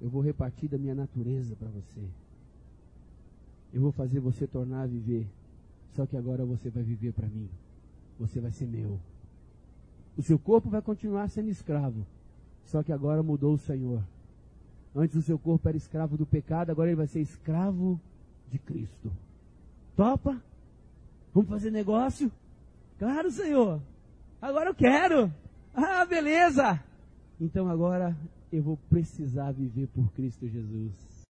Eu vou repartir da minha natureza para você. Eu vou fazer você tornar a viver só que agora você vai viver para mim. Você vai ser meu. O seu corpo vai continuar sendo escravo. Só que agora mudou o Senhor. Antes o seu corpo era escravo do pecado, agora ele vai ser escravo de Cristo. Topa? Vamos fazer negócio? Claro, Senhor. Agora eu quero. Ah, beleza. Então agora eu vou precisar viver por Cristo Jesus.